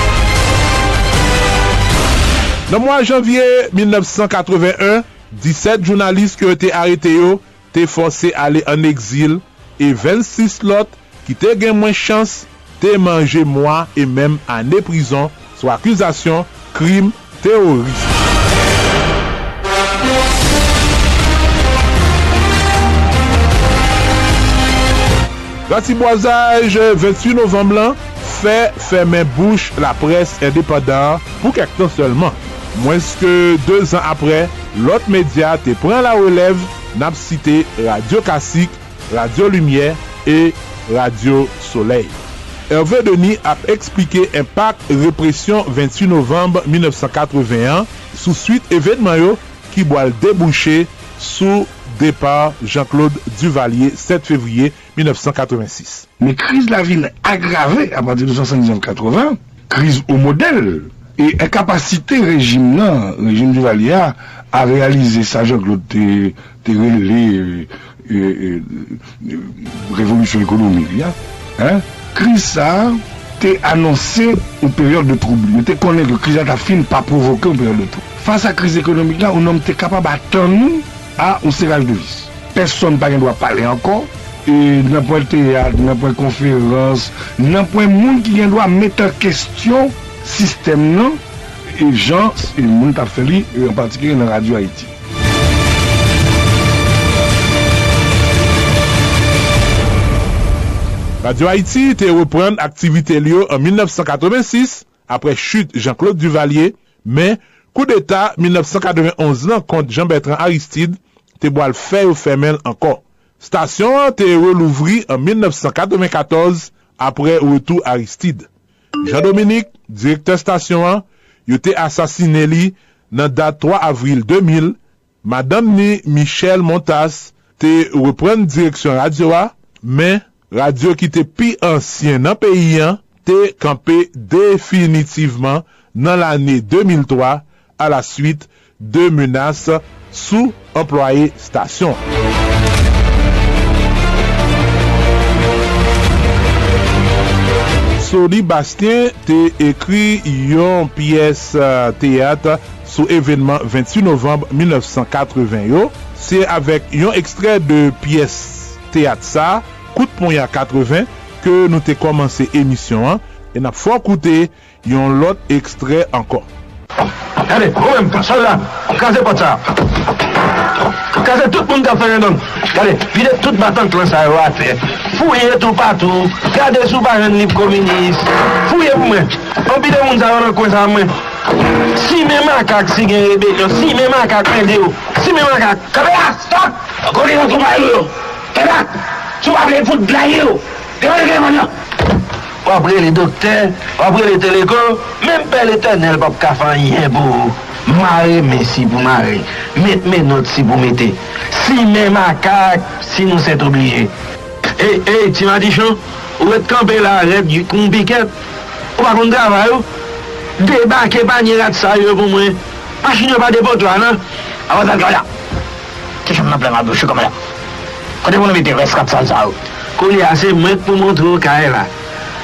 Nan mwa janvye 1981, 17 jounalist ki yo te arete yo, te fose ale an exil e 26 lot ki te gen mwen chans, te manje mwa e menm ane prizon sou akuzasyon krim teorist. Gati boazaj 28 novem lan, fe fè men bouch la pres indépendant pou kek ton selman. Mwenske 2 an apre, lot media te pren la relev nap site Radio Kassik, Radio Lumière e Radio Soleil. Hervé Denis ap explike impak represyon 28 novembre 1981 sou suite evenman yo ki boal debouché sou depar Jean-Claude Duvalier 7 février 1986. Me kriz la vil agrave à partir 1980, kriz ou model e kapasite rejim nan, rejim Duvalier a realize sa Jean-Claude te relé revolution ekonomik ya. Kriz sa te anonse ou peryode de troubli. Me te konen ke kriz sa ta fin pa provoke ou peryode de. Fasa kriz ekonomik la, ou nom te kapab atan nou a ou seraj de vis. Person pa gen do a pale ankon. E nan pou el teyad, nan pou el konferans, nan pou el moun ki gen do a mette kestyon sistem nan, e jan, e moun tap feli, e en patikere nan Radio Haiti. Radio Haiti te repren aktivite liyo an 1986 apre chute Jean-Claude Duvalier, men kou d'Etat 1991 nan kont Jean-Bertrand Aristide te boal fè ou fèmen ankon. Stasyon te relouvri an 1994 apre ou etou Aristide. Jean-Dominique, direkter stasyon an, yo te asasine li nan dat 3 avril 2000, madame ni Michel Montas te repren direksyon radio a, men radio ki te pi ansyen nan peyi an, te kampe definitivman nan l'anye 2003 a la suite de menas sou employe stasyon. Soli Bastien te ekri yon piyes euh, teyat sou evenman 28 novembre 1980 yo. Se avek yon ekstrey de piyes teyat sa, kout pon ya 80, ke nou te komanse emisyon an, e nap fwa koute yon lot ekstrey ankon. Kade, kouem, mwen, la, kaze pot sa. Kase tout moun ka fè random. Kade, vide tout batan transa yo a fè. Fouye tou patou. Kade sou pa rendip kominis. Fouye pou mwen. An bide moun sa yo nan kwen sa mwen. Si men makak si gen rebelyon. Si men makak pende yo. Si men makak. Kabe ya, stop! Kone yon tou baye yo. Kebe, sou pa ple fout blaye yo. Kebe yon gen moun yo. Wapre le dokter, wapre le telekon, menm pe le tenel pop kafan yebo. Mare men si pou mare, met men not si pou mette. Si men makak, si nou set oblige. E, e, ti ma di chan, ou et kampe la red yu kombiket, ou pa kon drava yo, debake pa nye rat sa yo pou mwen, Machin yo pa depot la nan, avan tal kwa. Ti chan nan pleman bouchou kama la. Kote pou nou mette res kat sal sa yo. Kou li ase mwen pou montrou ka e la.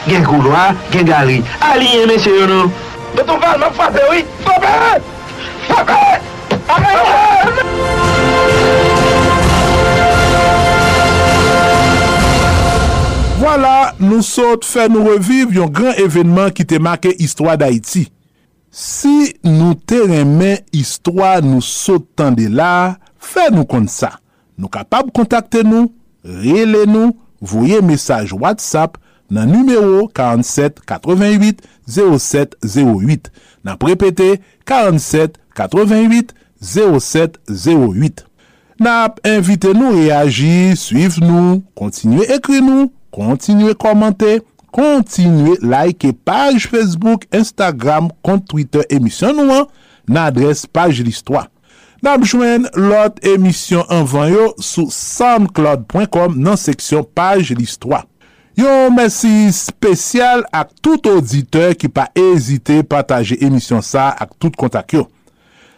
Gen kouloa, gen gari. Aliye yon mesye yo nou. Beton val mwen fwate, oui, fwate! Voilà, nou sot fè nou reviv yon gran evenman ki te make Histoire d'Haïti. Si nou te remen Histoire nou sot tande la, fè nou kont sa. Nou kapab kontakte nou, rele nou, voye mesaj WhatsApp nan numero 47 88 07 08. Nan prepete 47 88 07 08. Nan ap invite nou reagi, suiv nou, kontinue ekri nou, kontinue komante, kontinue like page Facebook, Instagram, kont Twitter emisyon nou an, nan adres page listwa. Nan jwen lot emisyon anvan yo sou soundcloud.com nan seksyon page listwa. Yon mersi spesyal ak tout auditeur ki pa ezite pataje emisyon sa ak tout kontak yo.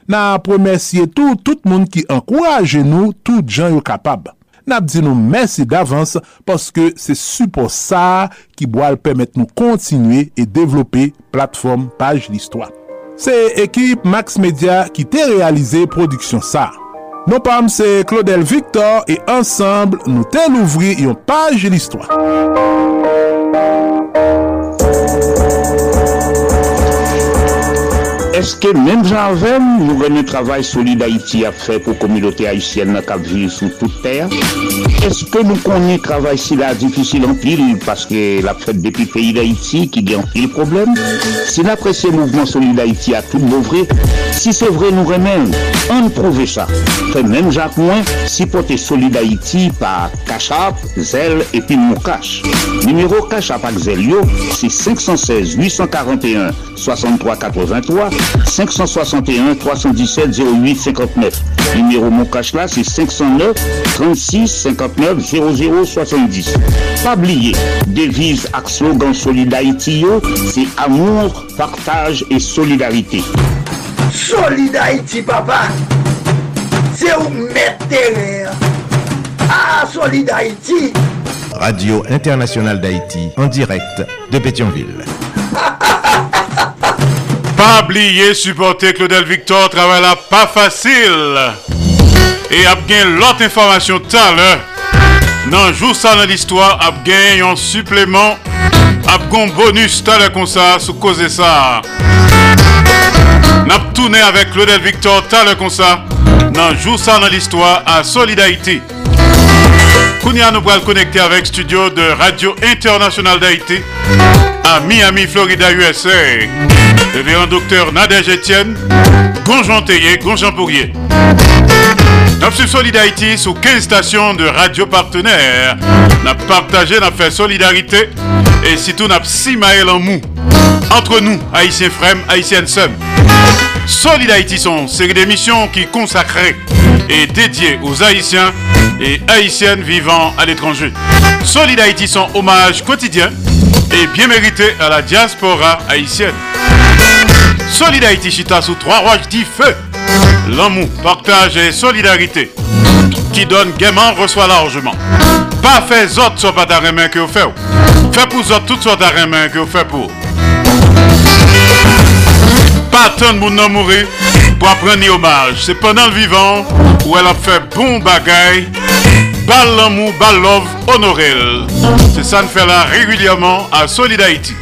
Na premersiye tout, tout moun ki ankouraje nou tout jan yo kapab. Nap di nou mersi davans paske se supo sa ki boal pemet nou kontinue e devlope platform Paj l'Histoire. Se ekip Max Media ki te realize Produksyon Sa. Non pam se Claudel Victor e ansamble nou tel ouvri yon page l'histoire. Eske menm jan avem nou rene travay soli d'Haïti ap fè pou komilote Haïtien nan kap vi sou tout ter? Eske nou koni travay si la difisil an pil paske la fèt depi peyi d'Haïti ki gen pil problem? Si la presye mouvment soli a tout louvre, si se vre nou remen, an prouve sa. Fè menm jan kwen si pote soli d'Haïti pa Kachap, Zel epi Moukache. Numero Kachap ak Zel yo, si 516 841 6383 561 317 08 59. Numéro mon cache là, c'est 509 36 59 00 70. Pas oublier, devise ak slogan Solidarité, c'est amour, partage et solidarité. Solidarité, papa, c'est où mettre Ah, Solidarité. Radio Internationale d'Haïti, en direct de Pétionville. Pas oublier supporter Claudel Victor travail là pas facile. Et a l'autre information tout à l'heure. Joue ça dans l'histoire, a un supplément, a bonus tout à l'heure comme ça, sous cause de ça. N'a tourné avec Claudel Victor tout à comme ça. Joue ça dans l'histoire à Solidarité. Kounia nous connecter avec studio de Radio Internationale d'Haïti à Miami, Florida, USA. Révérend docteur Nadège Etienne, Gonjon Théier, Gonjon Pourrier. Nous sommes Solid Haïti sous 15 stations de radio partenaires. Nous partagé, nous fait solidarité et surtout nous 6 mails en mou. Entre nous, Haïtiens frères, Haïtiennes sœurs. Solid Haïti sont série d'émissions qui consacrées et dédiées aux Haïtiens et Haïtiennes vivant à l'étranger. Solid Haïti sont hommage quotidien et bien mérité à la diaspora haïtienne. Solid Haïti chita sous trois roches dit feu. L'amour, partage et solidarité. Qui donne gaiement reçoit largement. Pas fait autres soit pas ta main que vous faites. Fait pour autres toutes sortes de main que vous faites pour. Pas tant de monde mourir pour apprendre hommage. C'est pendant le vivant où elle a fait bon bagaille. Bal l'amour, bal love, honoré. C'est ça nous fait là régulièrement à Solid Haïti.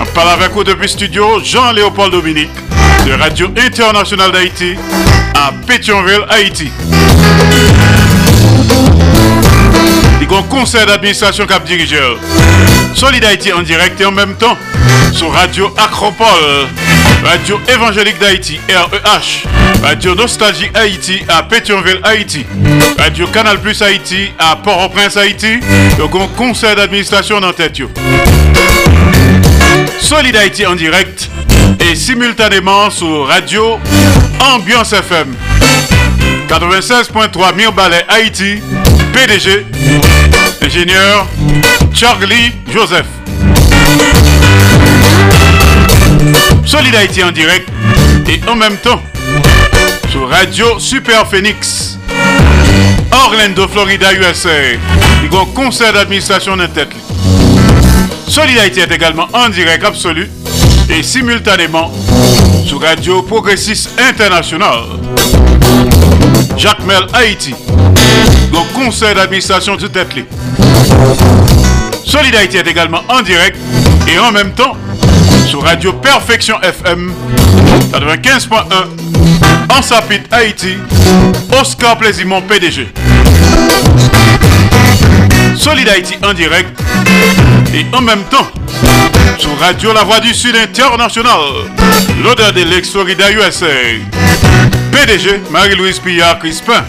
On parle avec vous depuis studio Jean-Léopold Dominique de Radio Internationale d'Haïti à Pétionville, Haïti. Il y d'administration cap dirigeur. Solid Haïti en direct et en même temps sur Radio Acropole Radio Évangélique d'Haïti, REH. Radio Nostalgie Haïti à Pétionville, Haïti. Radio Canal Plus Haïti à Port-au-Prince, Haïti. Donc, un conseil d'administration dans tête. Solid Haïti en direct et simultanément sur Radio Ambiance FM. 96.3 Mirbalet Haïti, PDG, ingénieur Charlie Joseph. Solid Haïti en direct et en même temps sur Radio Super Phoenix, Orlando, Florida, USA. Il y a un conseil d'administration en tête. Solid Haïti est également en direct absolu et simultanément sur Radio Progressiste International. Jacques Mel Haïti, le conseil d'administration du Tetli. Solid Haïti est également en direct et en même temps sur Radio Perfection FM 95.1 en Sapit Haïti, Oscar Plaisimont PDG. Solid Haïti en direct et en même temps sur Radio La Voix du Sud International, l'odeur de l'ex-Florida USA. PDG Marie-Louise Pillard Crispin.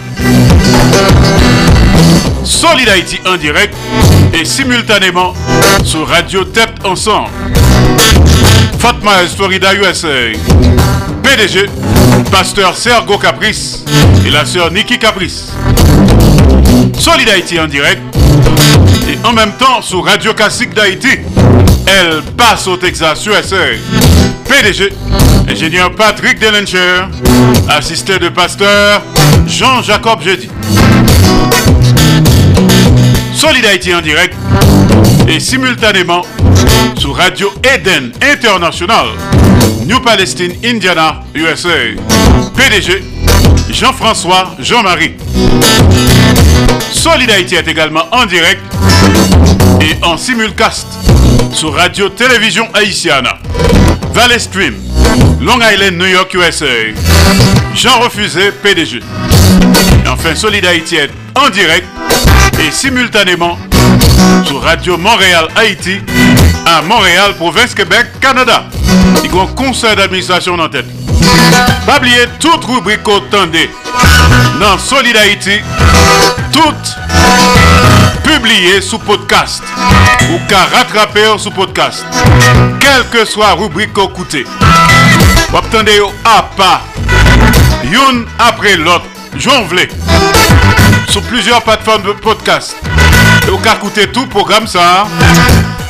Solid Haïti en direct et simultanément sur Radio Tête Ensemble. Fatma Florida USA. PDG, pasteur Sergo Caprice et la sœur Nikki Caprice. Solid Haïti en direct et en même temps sur Radio Classique d'Haïti. Elle passe au Texas USA. PDG, ingénieur Patrick Delencher, assisté de pasteur Jean-Jacob Jeudi. Solid Haïti en direct et simultanément sur Radio Eden International, New Palestine, Indiana, USA. PDG Jean-François Jean-Marie. Solid Haïti est également en direct et en simulcast sur Radio Télévision Haïtiana, Valley Stream, Long Island, New York, USA. Jean Refusé, PDG. Et enfin, Solid Haïti est en direct et simultanément sur Radio Montréal Haïti à Montréal, province Québec, Canada. Il y a un conseil d'administration en tête. Pas oublier toute rubrique attendez dans Solid Haïti, publiées sous podcast ou qu'à rattraper sous podcast. Quelle que soit rubrique qu'on écoutez. Vous attendez à pas, une après l'autre, jonglé sur plusieurs plateformes de podcast. Et vous écouter tout programme ça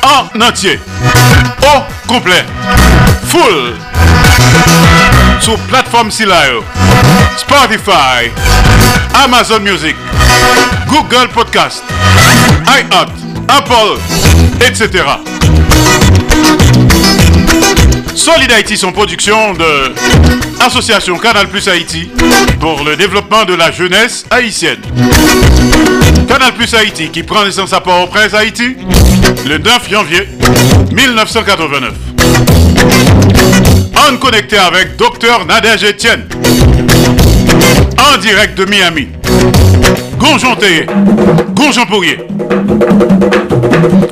en entier, au complet, full, sur plateforme Silayo, Spotify, Amazon Music, Google Podcast, iHeart, Apple, etc. Solid Haïti, son production de Association Canal Plus Haïti pour le développement de la jeunesse haïtienne. Canal Plus Haïti qui prend naissance à Port-au-Prince, Haïti, le 9 janvier 1989. En connecté avec Dr Nadège Etienne, en direct de Miami. Gonjon Théé, Gonjon Pourrier.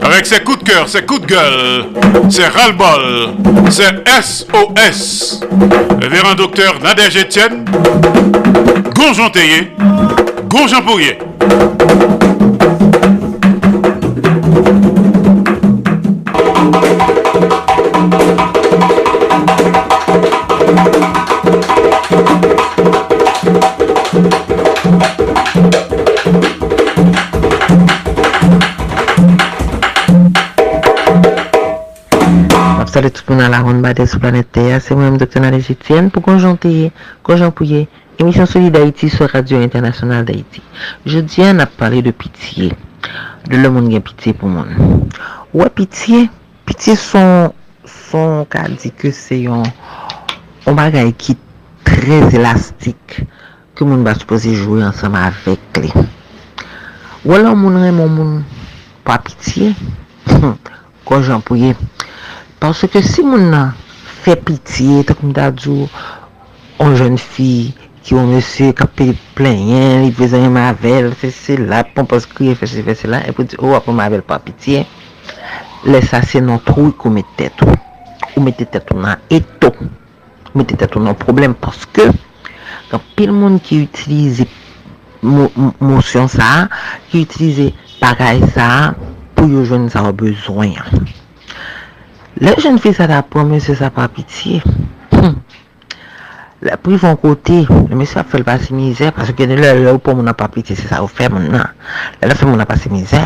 Avec ses coups de cœur, ses coups de gueule, ses ras-le-bol, ses SOS. Révérend docteur Nadège Etienne, Gonjon Théé, Gonjon Pourrier. sali tout moun ala ronde bade sou planet Teya, se mwen m doktor nan legityen pou konjonteye, konjonpouye, emisyon soli d'Haïti sou Radio Internasyonal d'Haïti. Je diyan ap pale de pitiye, de lè moun gen pitiye pou moun. Ouè ouais, pitiye, pitiye son, son ka di ke se yon, on bagay ki trez elastik, ke moun ba suppose jouye ansama avek li. Wala moun remon moun pa pitiye, konjompouye, Parce que si moun nan fè pitiye, tak mwen da djou, an jen fi ki ou monsye kapè plenyen, li vezanyen mavel, se se la, pon pas kriye fè se fè se la, epi di, ou apon mavel pa pitiye, sa se nan trou kou mè tètou. Ou mè tètou nan eto. Mette tetou nan problem, paske kan pil moun ki utilize mousyon sa, ki utilize bagay sa, pou yo jwen sa wabezwen. Le jen fi sa la pou, mè se sa pa pitiye. La pou yon kote, mè se fel pa se mizè, paske lè lè ou pou moun ap pa pitiye, se sa ou fè moun nan. Lè lè fè moun ap an pase mizè.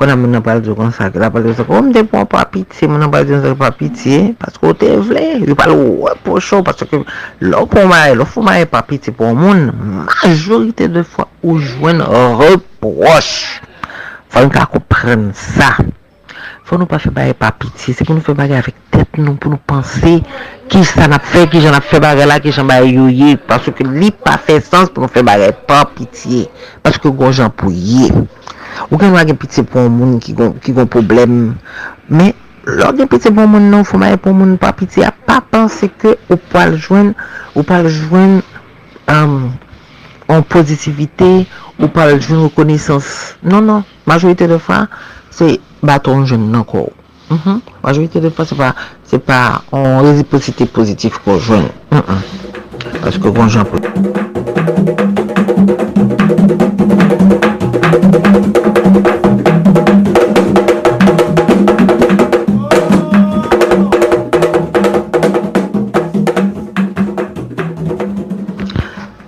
Kon an moun ap pal diyo kon sa, la pal diyo sa, kon mè de pou ap pa pitiye, moun ap pal di diyo sa pa pitiye, paske ou te vle, yon pal ou pou chou, paske lò pou mè, lò pou mè pa pitiye pou moun, majorite de fwa ou jwen reproche. Fwa yon ka koupren sa. Fò nou pa fè bagay pa piti, se pou nou fè bagay avèk tèt nou pou nou panse ki sa nap fè, ki jan ap fè bagay la, ki jan bagay yoye, ye, ke li pa fè sens pou nou fè bagay pa piti, paswè ke gwa jan pou ye. Ou gen wak gen piti pou an moun ki gon problem, men lò gen piti pou an moun nou, fò bagay pou an moun pa piti, a pa panse ke ou pal jwen, ou pal jwen an euh, pozitivite, ou pal jwen rekonesans. Non, non, majorite de fwa, se... baton jen nan kou. Majorite de fwa se pa an reziposite pozitif kou jen. Paske kon jen pou.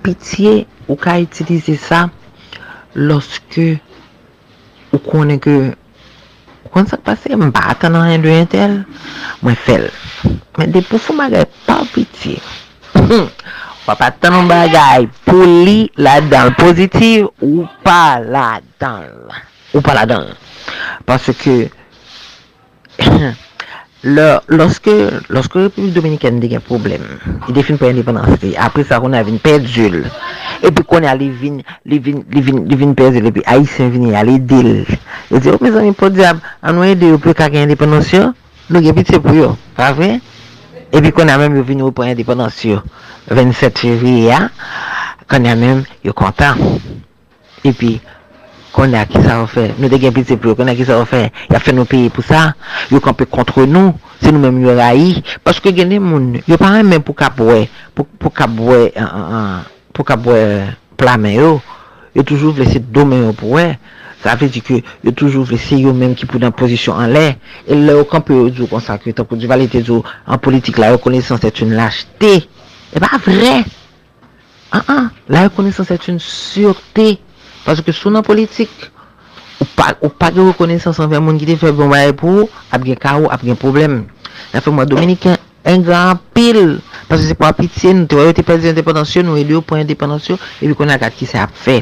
Pitiye ou ka itilize sa loske ou konen ke kon sak pase, mba atan nan yon dwen tel, mwen fel. Men de pou fou bagay pa piti. Wap atan nan bagay pou li la dan, pozitiv ou pa la dan. Ou pa la dan. Pase ke... Lorske, loske Republik Dominikèn de gen problem, i defin pou independansi, apre sa kon avin perdul, epi kon a li vin, li vin, li epi a yi sen vin, a li dil. E di, ou oh, me zan mi pou diab, anwen de yo pou kage independansi yo, nou gen bit pou yo, pa ve? Epi kon a men yo vin yo pou independansi yo, 27 fevri ya, kon a men yo kontan. Epi, kon a ki sa ou fe, nou de gen piti pou yo, kon a ki sa ou fe, ya fe nou piye pou sa, yo kampe kontre nou, se nou men yo rayi, paske geni moun, yo pa men pou kabwe, pou kabwe, pou kabwe plame yo, yo toujou vle se domen yo pou we, sa vle di ke yo toujou vle se yo men ki pou nan posisyon an le, e le yo kampe yo djou konsakwe, tankou di valite djou, an politik la rekonesans et un lachete, e ba vre, an an, la rekonesans et un surete, Paske sou nan politik, ou pa ge rekonesans anve moun ki te fe bon baye pou, ap gen ka ou, ap gen problem. La fe mwa Dominiken, en gran pil, paske se pou apitye, nou te woye te pedi independansyon, nou e li ou pou independansyon, e li konen akat ki se ap fe.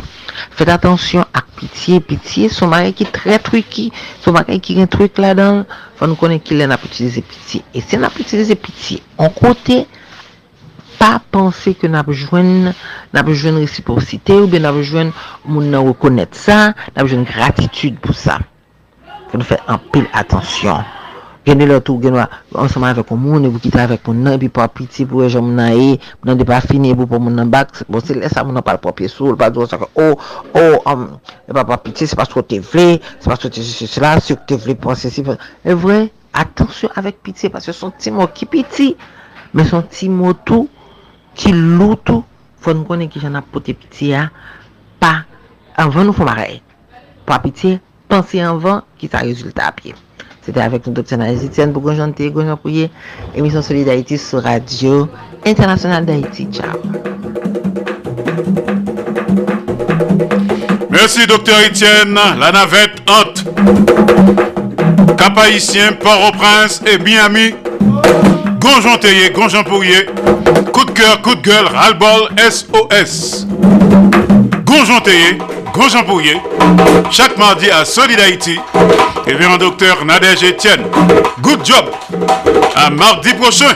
Fet atensyon ak pitiye, pitiye, sou mare ki tre truki, sou mare ki gen truk la dan, fa nou konen ki le nap utilize pitiye. E se nap utilize pitiye, an kote, pa panse ke nap jwen resiprosite ou be nap jwen moun nan rekonnet sa, nap jwen gratitude pou sa. Fè nou fè anpil atensyon. Genè lò tou genwa anseman avèk moun, e vou kitè avèk moun nan, pi pa piti pou e jè moun nan e, moun nan de pa fini, pou moun nan bak, bon se lè sa moun nan pal popye sou, lè pa dò sa ke, oh, oh, e pa pa piti, se pa sou te vle, se pa sou te se se la, se ou te vle panse si, e vre, atensyon avèk piti, pas se son ti mò ki piti, men son ti mò tou, Ti loutou, fon konen ki jan ap pote piti ya, pa, anvan nou fon marey. Pa piti, pansi anvan ki sa rezultat apye. Sete avek nou doptyen anjityen pou Gonjante, Gonjanpouye, emisyon soli d'Haïti sou radio internasyonal d'Haïti. Ciao! Mersi doktor Etienne, la navette hante. Kapayisyen, Port-au-Prince et Miami. Gonjanteye, Gonjampouye Coup de cœur, coup de gueule, ras-le-bol, SOS. Gonjanteye, Gonjampouye, chaque mardi à Solid Haïti. Et bien docteur Nadège Etienne. Good job. À mardi prochain.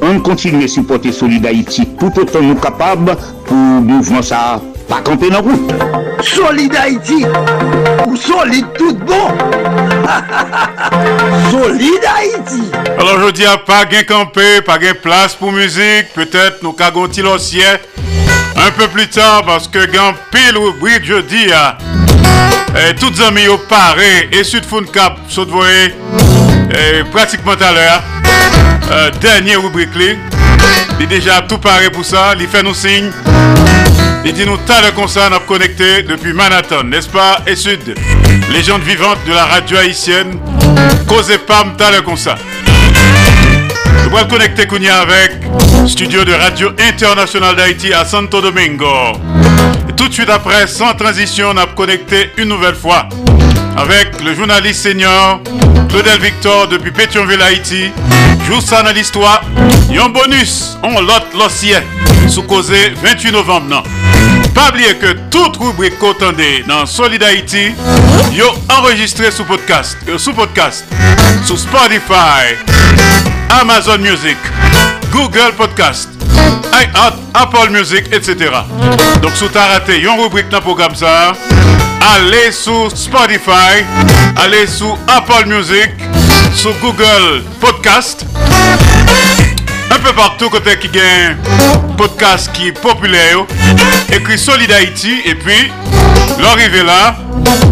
On continue à supporter Solid Haïti tout autant nous capables pour mouvement ça pas camper dans route. Solid Haïti ou solide tout bon. solide Haïti. Alors je dis à pas gain camper, pas gain place pour musique, peut-être nous cagons l'ancien un peu plus tard parce que gain pile rubrique je dis à et toutes amis au paré et sud fun cap saute voyez pratiquement à l'heure. Euh, dernier rubrique il est déjà tout paré pour ça, il fait nous signe. Il dit nous t'as le concert à connecté depuis Manhattan, n'est-ce pas? Et Sud, légende vivante de la radio haïtienne, Cause Pam t'as le concert. Je vais connecter Kounia avec studio de Radio Internationale d'Haïti à Santo Domingo. Et tout de suite après, sans transition, on a connecté une nouvelle fois avec le journaliste senior Claudel Victor depuis Pétionville, Haïti. Joue ça dans l'histoire. Un bonus, on lot l'ossier sous causé 28 novembre. Non. Pas oublier que toute rubrique qu'entendez dans Solid Haïti, yo enregistré sous podcast, euh, sous podcast, sous Spotify, Amazon Music, Google Podcast, Apple Music, etc. Donc, si tu as raté une rubrique dans le programme ça, allez sur Spotify, allez sur Apple Music, sur Google Podcast. Un peu partout côté qui gagne podcast qui est populaire, écrit Solid Haïti et puis l'arrivée là,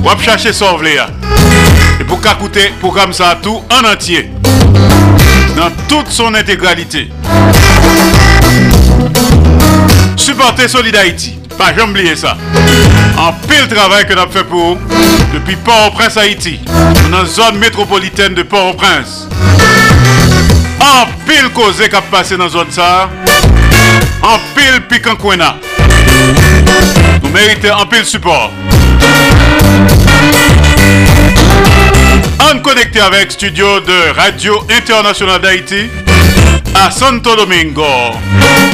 on va chercher sauver Et pour écouter programme ça tout en entier dans toute son intégralité. Supportez Solid Haïti. Pas jamais oublier ça. En pile travail que nous avons fait pour depuis Port-au-Prince, Haïti, dans la zone métropolitaine de Port-au-Prince. En pile causé qui a passé dans la zone ça. En pile piquant Nous méritons en pile support. En connecté avec studio de Radio Internationale d'Haïti à Santo Domingo.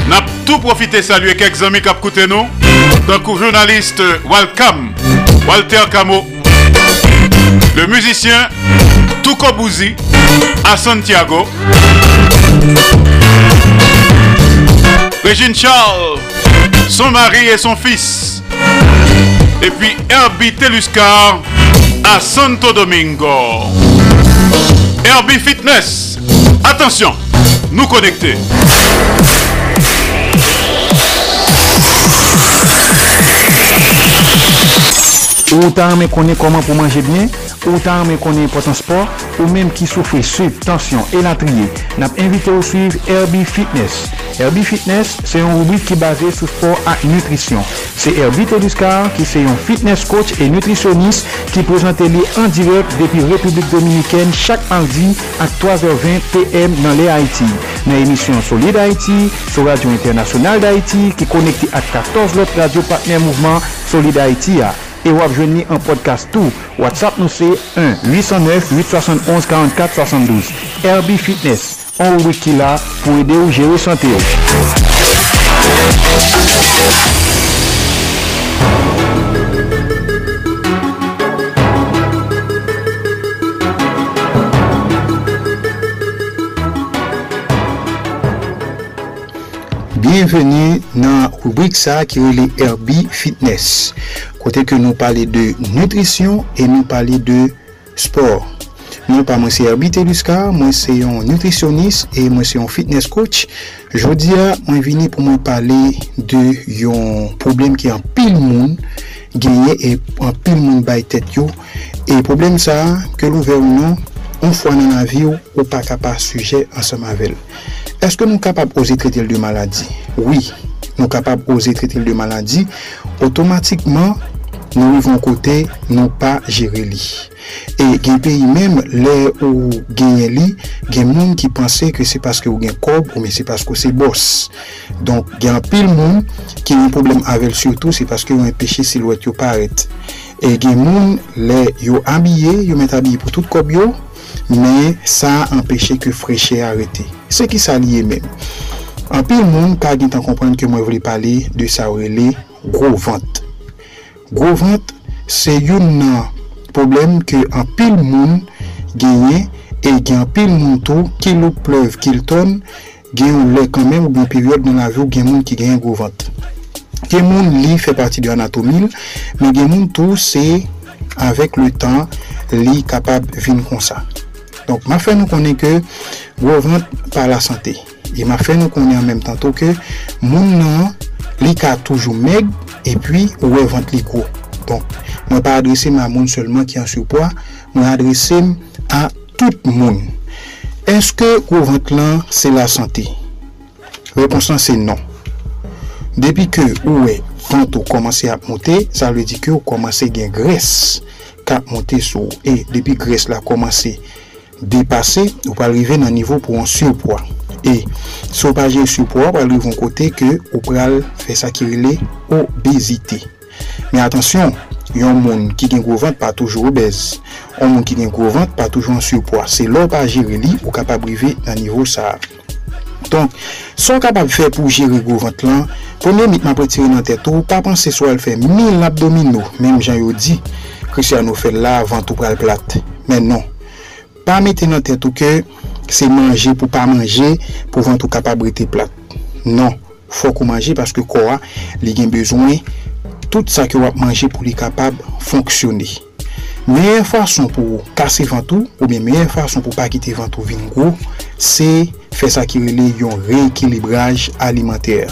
N'a tout profité saluer quelques amis qui ont écouté nous. Donc, journaliste Welcome, Walter Camo, le musicien Tuko Bouzi à Santiago, Régine Charles, son mari et son fils, et puis Herbie Teluscar à Santo Domingo. Herbie Fitness, attention, nous connecter. Ou tan men konen koman pou manje byen, ou tan men konen potan sport, ou menm ki soufri sup, tansyon, elatriye, nap invite ou suiv Herbie Fitness. Herbie Fitness se yon rubrik ki base sou sport ak nutrisyon. Se Herbie Teduscar ki se yon fitness coach e nutrisyonis ki prezante li an direk depi Republik Dominikèn chak mardi ak 3h20 pm nan le Haiti. Nan emisyon Solid Haiti, sou Radio Internasyonal d'Haiti ki konekte ak 14 lot radio partner mouvment Solid Haiti a. E wap jwenni an podcast tou. WhatsApp nou se 1-809-871-4472. Herbie Fitness. An wiki la pou ede ou jere sante Bienveni nan rubrik sa ki rele Herbie Fitness. Kote ke nou pale de nutrisyon e nou pale de sport. Mwen pa mwen se Herbie Teluska, mwen se yon nutrisyonist e mwen se yon fitness coach. Jodi a, mwen vini pou mwen pale de yon problem ki an pil moun genye e an pil moun bay tet yo. E problem sa, ke lou ver ou nou, an fwa nan avi ou ou pa kapa suje an semavel. Eske nou kapab oze l de maladi? Oui, nou kapab oze l de maladi, otomatikman nou yivon kote nou pa jere li. E gen peyi menm le ou genye li, gen moun ki panse ke se paske ou gen kob ou men se paske ou se bos. Donk gen pil moun ki yon problem avel surtout se paske yon peche silwet yo paret. E gen moun le yo abye, yo met abye pou tout kob yo, men sa empèche ke freche arete. Se ki sa liye men. An Anpil moun ka gen tan komprende ke mwen vle pale de sa wele gro vant. Gro vant se yon nan problem ke an anpil moun genye e gen anpil moun tou ki lou ou ki l ton gen ou lè kanmen ou gen peryode nan la vi gen moun ki genye gro vant. Gen moun li fe pati de anatomil men gen moun tou se avèk le tan li kapab vin kon sa. Donk ma fè nou konen ke Govant pa la sante E ma fè nou konen an menm tanto ke Moun nan li ka toujou meg E pi ouwe vant li gro Donk mwen pa adrese adresem a moun selman ki an soupwa Mwen adrese adresem a tout moun. Eske Govant lan se la sante Reponsan se non. Depi ke ouwe vant ou komanse ap monte Sa vle di ke ou komanse gen gres Kap monte sou E depi gres la komanse depase, ou pa rive nan nivou pou an surpwa. E, sou pa gen surpwa, ou pa rive an kote ke ou pral fe sakirile obezite. Men atensyon, yon moun ki gen gwo vant pa toujou obez. Yon moun ki gen gwo vant pa toujou an surpwa. Se lor pa jere li, ou kapab rive nan nivou sa. Donk, sou kapab fe pou jere gwo vant lan, pwene mitman pou pretire nan tetou, pa panse sou al fe mil abdomino, menm jan yo di, krisya nou fe la vant ou pral plat. Men non. pa mette nan tèt ou ke se manje pou pa manje pou vant ou kapabrite plat. Non, fok ou manje paske kwa li gen bezwen tout sa ki wap manje pou li kapab fonksyone. Meye fason pou kase vantou ou bien meye fason pou pa kite vantou vingou se fè sa ki rele yon reekilibraj alimenter.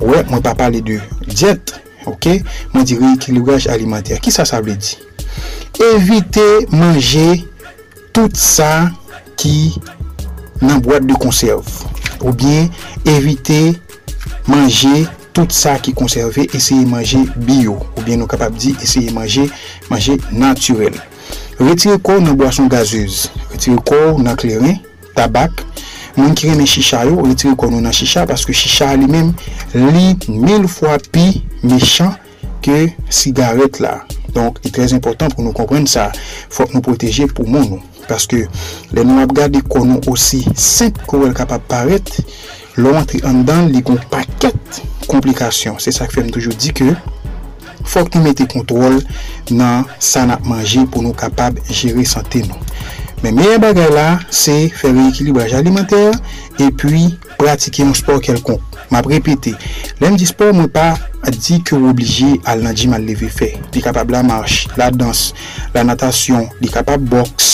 Ouè, mwen pa pale de diet, ok? Mwen di reekilibraj alimenter. Ki sa sa vle di? Evite manje tout sa ki nan boate de konserv. Ou bien, evite manje tout sa ki konserve, eseye manje bio. Ou bien nou kapap di, eseye manje, manje naturel. Retire kor nan boason gazez. Retire kor nan kleren, tabak. Mwen kire men chicha yo, retire kor nou nan chicha, paske chicha li men li mil fwa pi mechan ke sigaret la. Donk, e trez important pou nou kompren sa. Fok nou proteje pou moun nou. Paske le nou ap gade konon osi sent kou el kapap paret, lou antri an dan li kon paket komplikasyon. Se sa ke fèm toujou di ke, fok nou mette kontrol nan san ap manje pou nou kapap jere sante nou. Men meye bagay la, se fè re-ekilibraj alimenter, e pi pratike yon sport kelkon. Map repete, lem di sport mwen pa a di ke ou oblije al nan jim al leve fe. Li kapab la march, la dans, la natasyon, li kapab boks,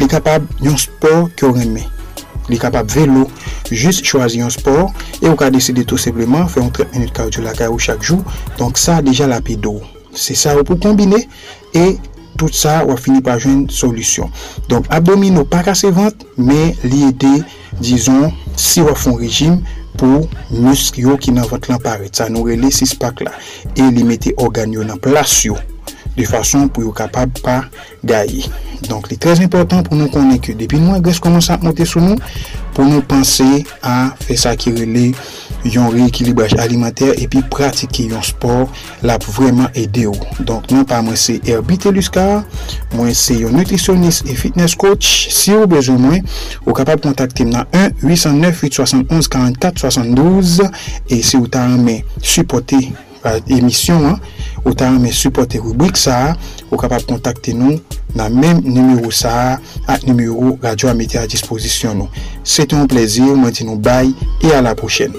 li kapab yon sport ki ou reme. Li kapab velo, jist chwazi yon sport, e ou ka deside tout sepleman fe yon 30 minute kardio la karyo chak jou, donk sa deja la pe do. Se sa ou pou kombine, e... tout sa wap fini pa jwen solusyon. Donk abdomino pa kase vant, me li ede, dizon, si wap fon rejim, pou musk yo ki nan vat lan paret. Sa nou rele sispak la. E li mette organ yo nan plas yo. De fason pou yo kapab pa gaye. Donk li trez important pou nou konen ke depi nou agres koman sa ap monte sou nou. Pou nou panse a fe sa ki rele yon reekilibraj alimenter epi pratike yon sport la pou vreman ede ou. Donk nou pa mwen se Herbite Luskar, mwen se yon nutritionist e fitness coach. Si ou bezou mwen, ou kapap kontakte m nan 1-809-871-4472 e si ou ta anmen supporte emisyon an, ou ta anmen supporte rubrik sa, ou kapap kontakte nou nan menm numero sa ak numero radyo amete a disposisyon nou. Se ton plezir, mwen di nou bay e a la pochen.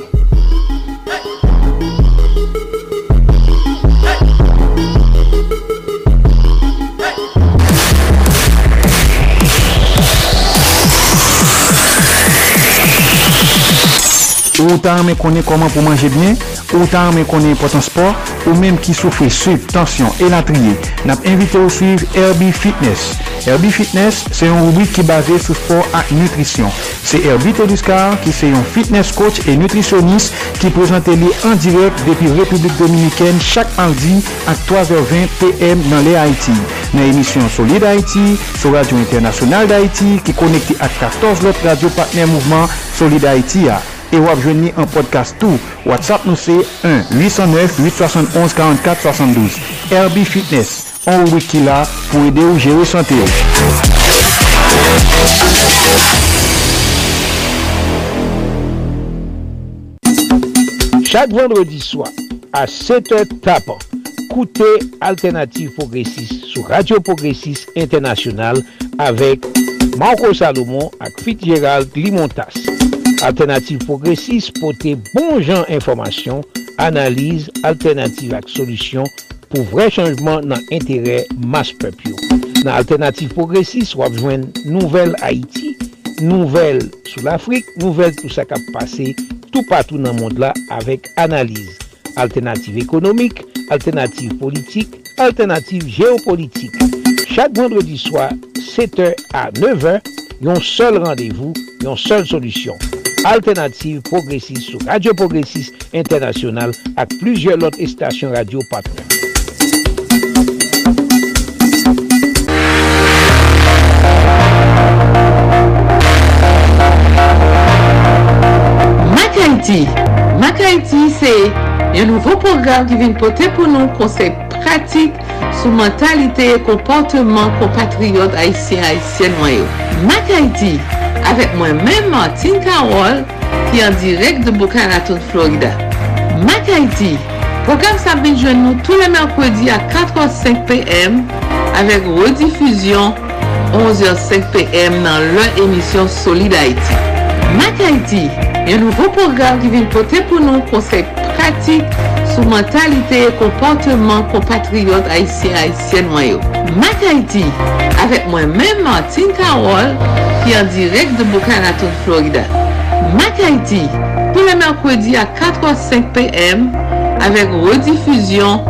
Ou ta anmen konen koman pou manje bien, ou ta anmen konen potan sport, ou menm ki soufri sup, tansyon, elatriye, nap invite ou suiv Herbie Fitness. Herbie Fitness se yon rubrik ki base sou sport ak nutrisyon. Se Herbie Teduscar ki se yon fitness coach e nutrisyonis ki prezante li an direk depi Republik Dominikèn chak mardi ak 3h20 PM nan le Haiti. Nan emisyon Solid Haiti, sou Radio Internasyonal d'Haiti ki konekte ak 14 lot radio partner mouvment Solid Haiti ya. E wap jwenni an podcast tou. WhatsApp nou se 1-809-871-4472. Herbie Fitness. On wiki la pou ede ou sante ou. Chaque vendredi soir, à 7h tapant, écoutez Alternative Progressiste sur Radio Progressiste International avec Marco Salomon et Fitzgerald Limontas. Alternative Progressive pote bon jan informasyon, analize, alternative ak solusyon pou vre chanjman nan entere mas pepyo. Nan Alternative Progressive wap jwen nouvel Haiti, nouvel sou l'Afrique, nouvel tout sa kap pase tout patou nan mond la avek analize. Alternative ekonomik, alternative politik, alternative geopolitik. Chak vendredi swa 7h a 9h Yon sol randevou, yon sol solusyon. Alternative Progressive sou Radio Progressive Internasyonal ak plujye lot estasyon radio patnen. Mak Haiti Mak Haiti se yon nouvo program ki vin pote pou nou konsep pratik sou mentalite e komportman kompatriyot Haitien-Haitien noyo. Mak Haiti avèk mwen mèm Martin Karol ki an direk de Bukaraton, Florida. Mak Haiti program sa bin jwen nou tou le mèrkwedi a 4h05 pm avèk redifuzyon 11h05 pm nan lè emisyon Solid Haiti. Mak Haiti yon nouvo program ki vin pote pou nou konsep pratik sou mentalite e komportman kompatriyot Haitien-Haitien noyo. Mak Haiti avèk mwen mèm Martin Karol ki an direk de Bukaraton, Florida. Mak Haiti pou le mèrkwedi a 4h05 pm avèk redifuzyon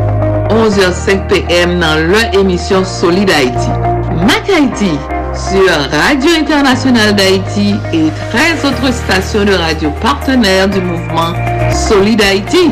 11h05 pm nan lè emisyon Solid Haiti. Mak Haiti sur Radio Internationale d'Haïti et 13 autres stations de radio partenaires du mouvement Solid Haïti.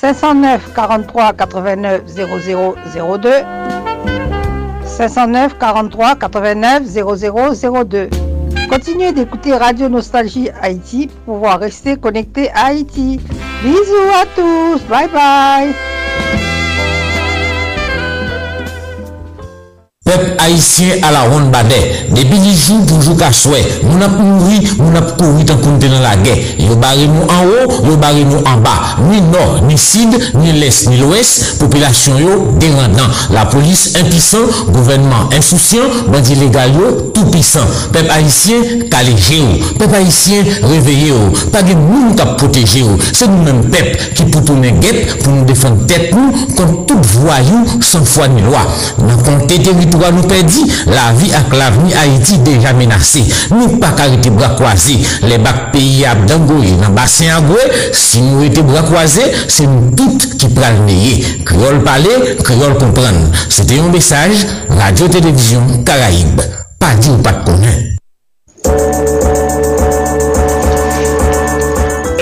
509 43 89 00 02 509 43 89 0002. Continuez d'écouter Radio Nostalgie Haïti pour pouvoir rester connecté à Haïti. Bisous à tous, bye bye. Pep haisyen ala ron bade, debi li jou poujou ka swè, moun ap mouri, moun ap kouri tan kounte nan la gè. Yo bare nou an ou, yo bare nou an ba. Ni nor, ni sid, ni les, ni lwes, popilasyon yo derandan. La polis impisan, gouvenman insousyan, bandi legal yo tout pisan. Pep haisyen kaleje yo, pep haisyen reveye yo, page moun kap proteje yo. Se nou men pep ki pou tounen gep, pou nou defan tet nou, kon tout vwa yo san fwa ni lwa. Nan kon te teritou. Nous perdit, la vie avec l'avenir Haïti déjà menacée. Nous pas arrêter bras croisés. Les bacs pays à Dangoye, dans bassin à si nous étions bras croisés, c'est nous toutes qui prenons le Créole parler, créole comprendre. C'était un message, Radio-Télévision Caraïbe. Pas dit ou pas de connaître.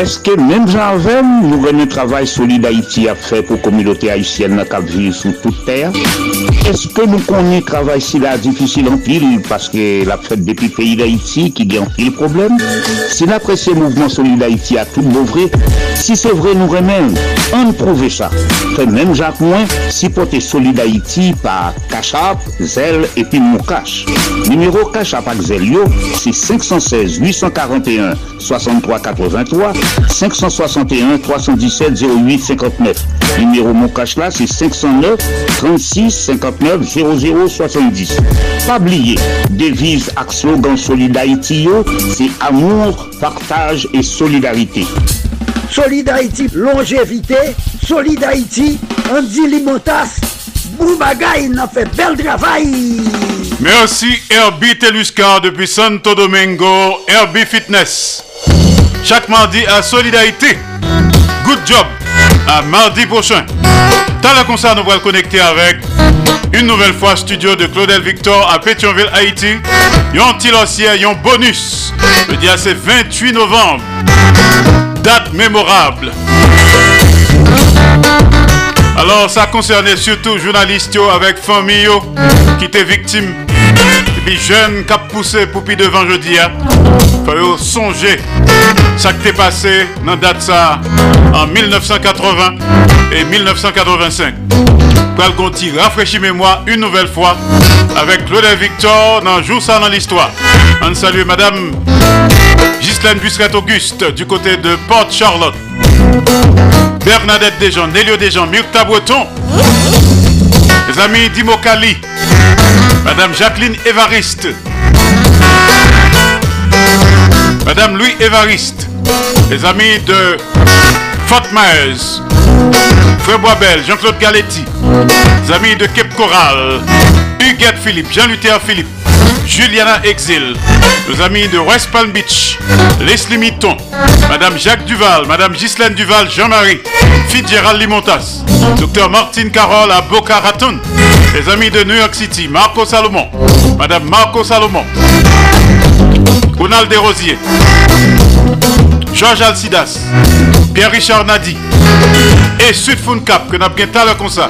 Est-ce que même j'avais, nous avons un travail solide Haïti à faire pour la communauté haïtienne qui vit sur toute terre? Est-ce que nous connaissons le travail si là difficile en pile parce que la fête depuis le pays d'Haïti qui a en pile problème? Si l'apprécié mouvement solide Haïti a tout vrai, si c'est vrai, nous remène, on prouve ça. Fait même Jacques Moins, si porter solide Haïti par Cachap, Zel et puis Moukache. Numéro Cachap avec Zelio, c'est 516 841 63 83 561 317 08 59. Numéro mon cash là, c'est 509 36 59 00 70. Pas oublier, devise ak slogan Solid Haïti yo, c'est amour, partage et solidarité. Solid Haïti, longévité, Solid Haïti, Andy Limotas, Boubagaï, n'a fait bel travail. Merci Herbie Teluscar depuis Santo Domingo, Herbie Fitness. Chaque mardi à Solidarité. Good job. À mardi prochain. Dans le concert, nous allons connecter avec une nouvelle fois studio de Claudel Victor à Pétionville, Haïti. Yon Tilossier, yon bonus. Le dia c'est 28 novembre. Date mémorable. Alors, ça concernait surtout journalistes avec famille qui étaient victimes. Puis jeunes qui ont poussé pour puis devant jeudi. Il faut songer ça qui est passé dans date ça en 1980 et 1985. Pral Gonti rafraîchit mémoire une nouvelle fois avec Claude Victor dans Jour ça dans l'histoire. On salue Madame Ghislaine Busquet Auguste du côté de Porte Charlotte. Bernadette Desjans, Nélio Desjans, Myrta Breton, les amis Dimo Kali, Madame Jacqueline Évariste, Madame Louis Évariste, les amis de Fort Myers, Frère Boisbel, Jean-Claude Galetti, les amis de Cape Coral, Huguette Philippe, Jean-Luther Philippe, Juliana Exil, nos amis de West Palm Beach, Leslie Mitton, Madame Jacques Duval, Madame Ghislaine Duval, Jean-Marie, Fitzgerald Limontas, Docteur Martine Carole à Boca Raton, les amis de New York City, Marco Salomon, Madame Marco Salomon, Ronald Desrosiers, Georges Alcidas, Pierre-Richard Nadi et Sud Cap que avons bien comme ça.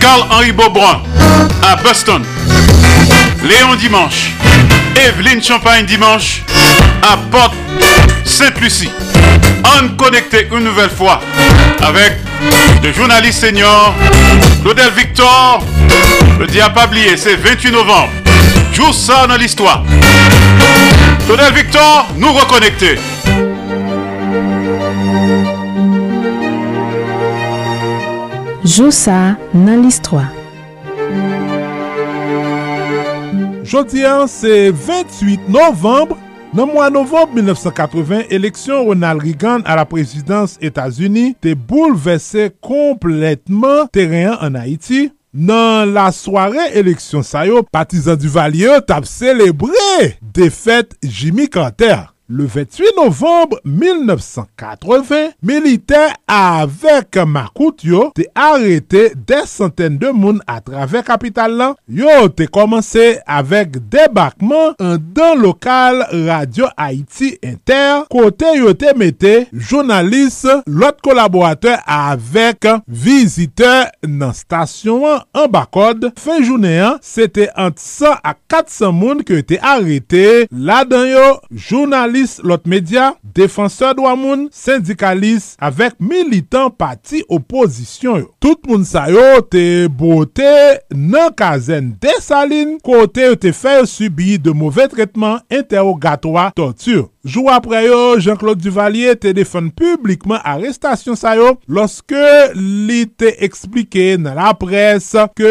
Carl-Henri Beaubrun à Boston. Léon Dimanche. Evelyne Champagne Dimanche à Porte Sainte-Lucie. On connecté une nouvelle fois avec le journaliste senior Claudel Victor. Le oublié, c'est 28 novembre. Joue ça dans l'histoire. Claudel Victor, nous reconnecter. Joue ça dans l'histoire. Jodi an, se 28 novembre, nan mwa novembre 1980, eleksyon Ronald Reagan a la prezidans Etats-Unis te boulevesse kompletman teren an Haiti. Nan la soare eleksyon sayo, patizan du Valier tap celebre defet Jimmy Carter. Le 28 novembre 1980, militaires avec Makoutio te arrêté des centaines de moun à travers capitale là. Yo te commencé avec débarquement dans local Radio Haïti Inter, côté yo te metté journaliste, l'autre collaborateur avec visiteur dans station en Bakod. Fin journée, c'était entre 100 à 400 moun qui étaient arrêtés. Là-dedans yo, journaliste lot média, défenseur droit moun, syndicaliste avec militant parti opposition yo. Tout moun sa yo te bote nan kazen desaline kote yo te fè subi de mauvais traitement interrogatoire torture. Jou apre yo, Jean-Claude Duvalier te defon publikman arrestasyon sa yo loske li te explike nan la pres ke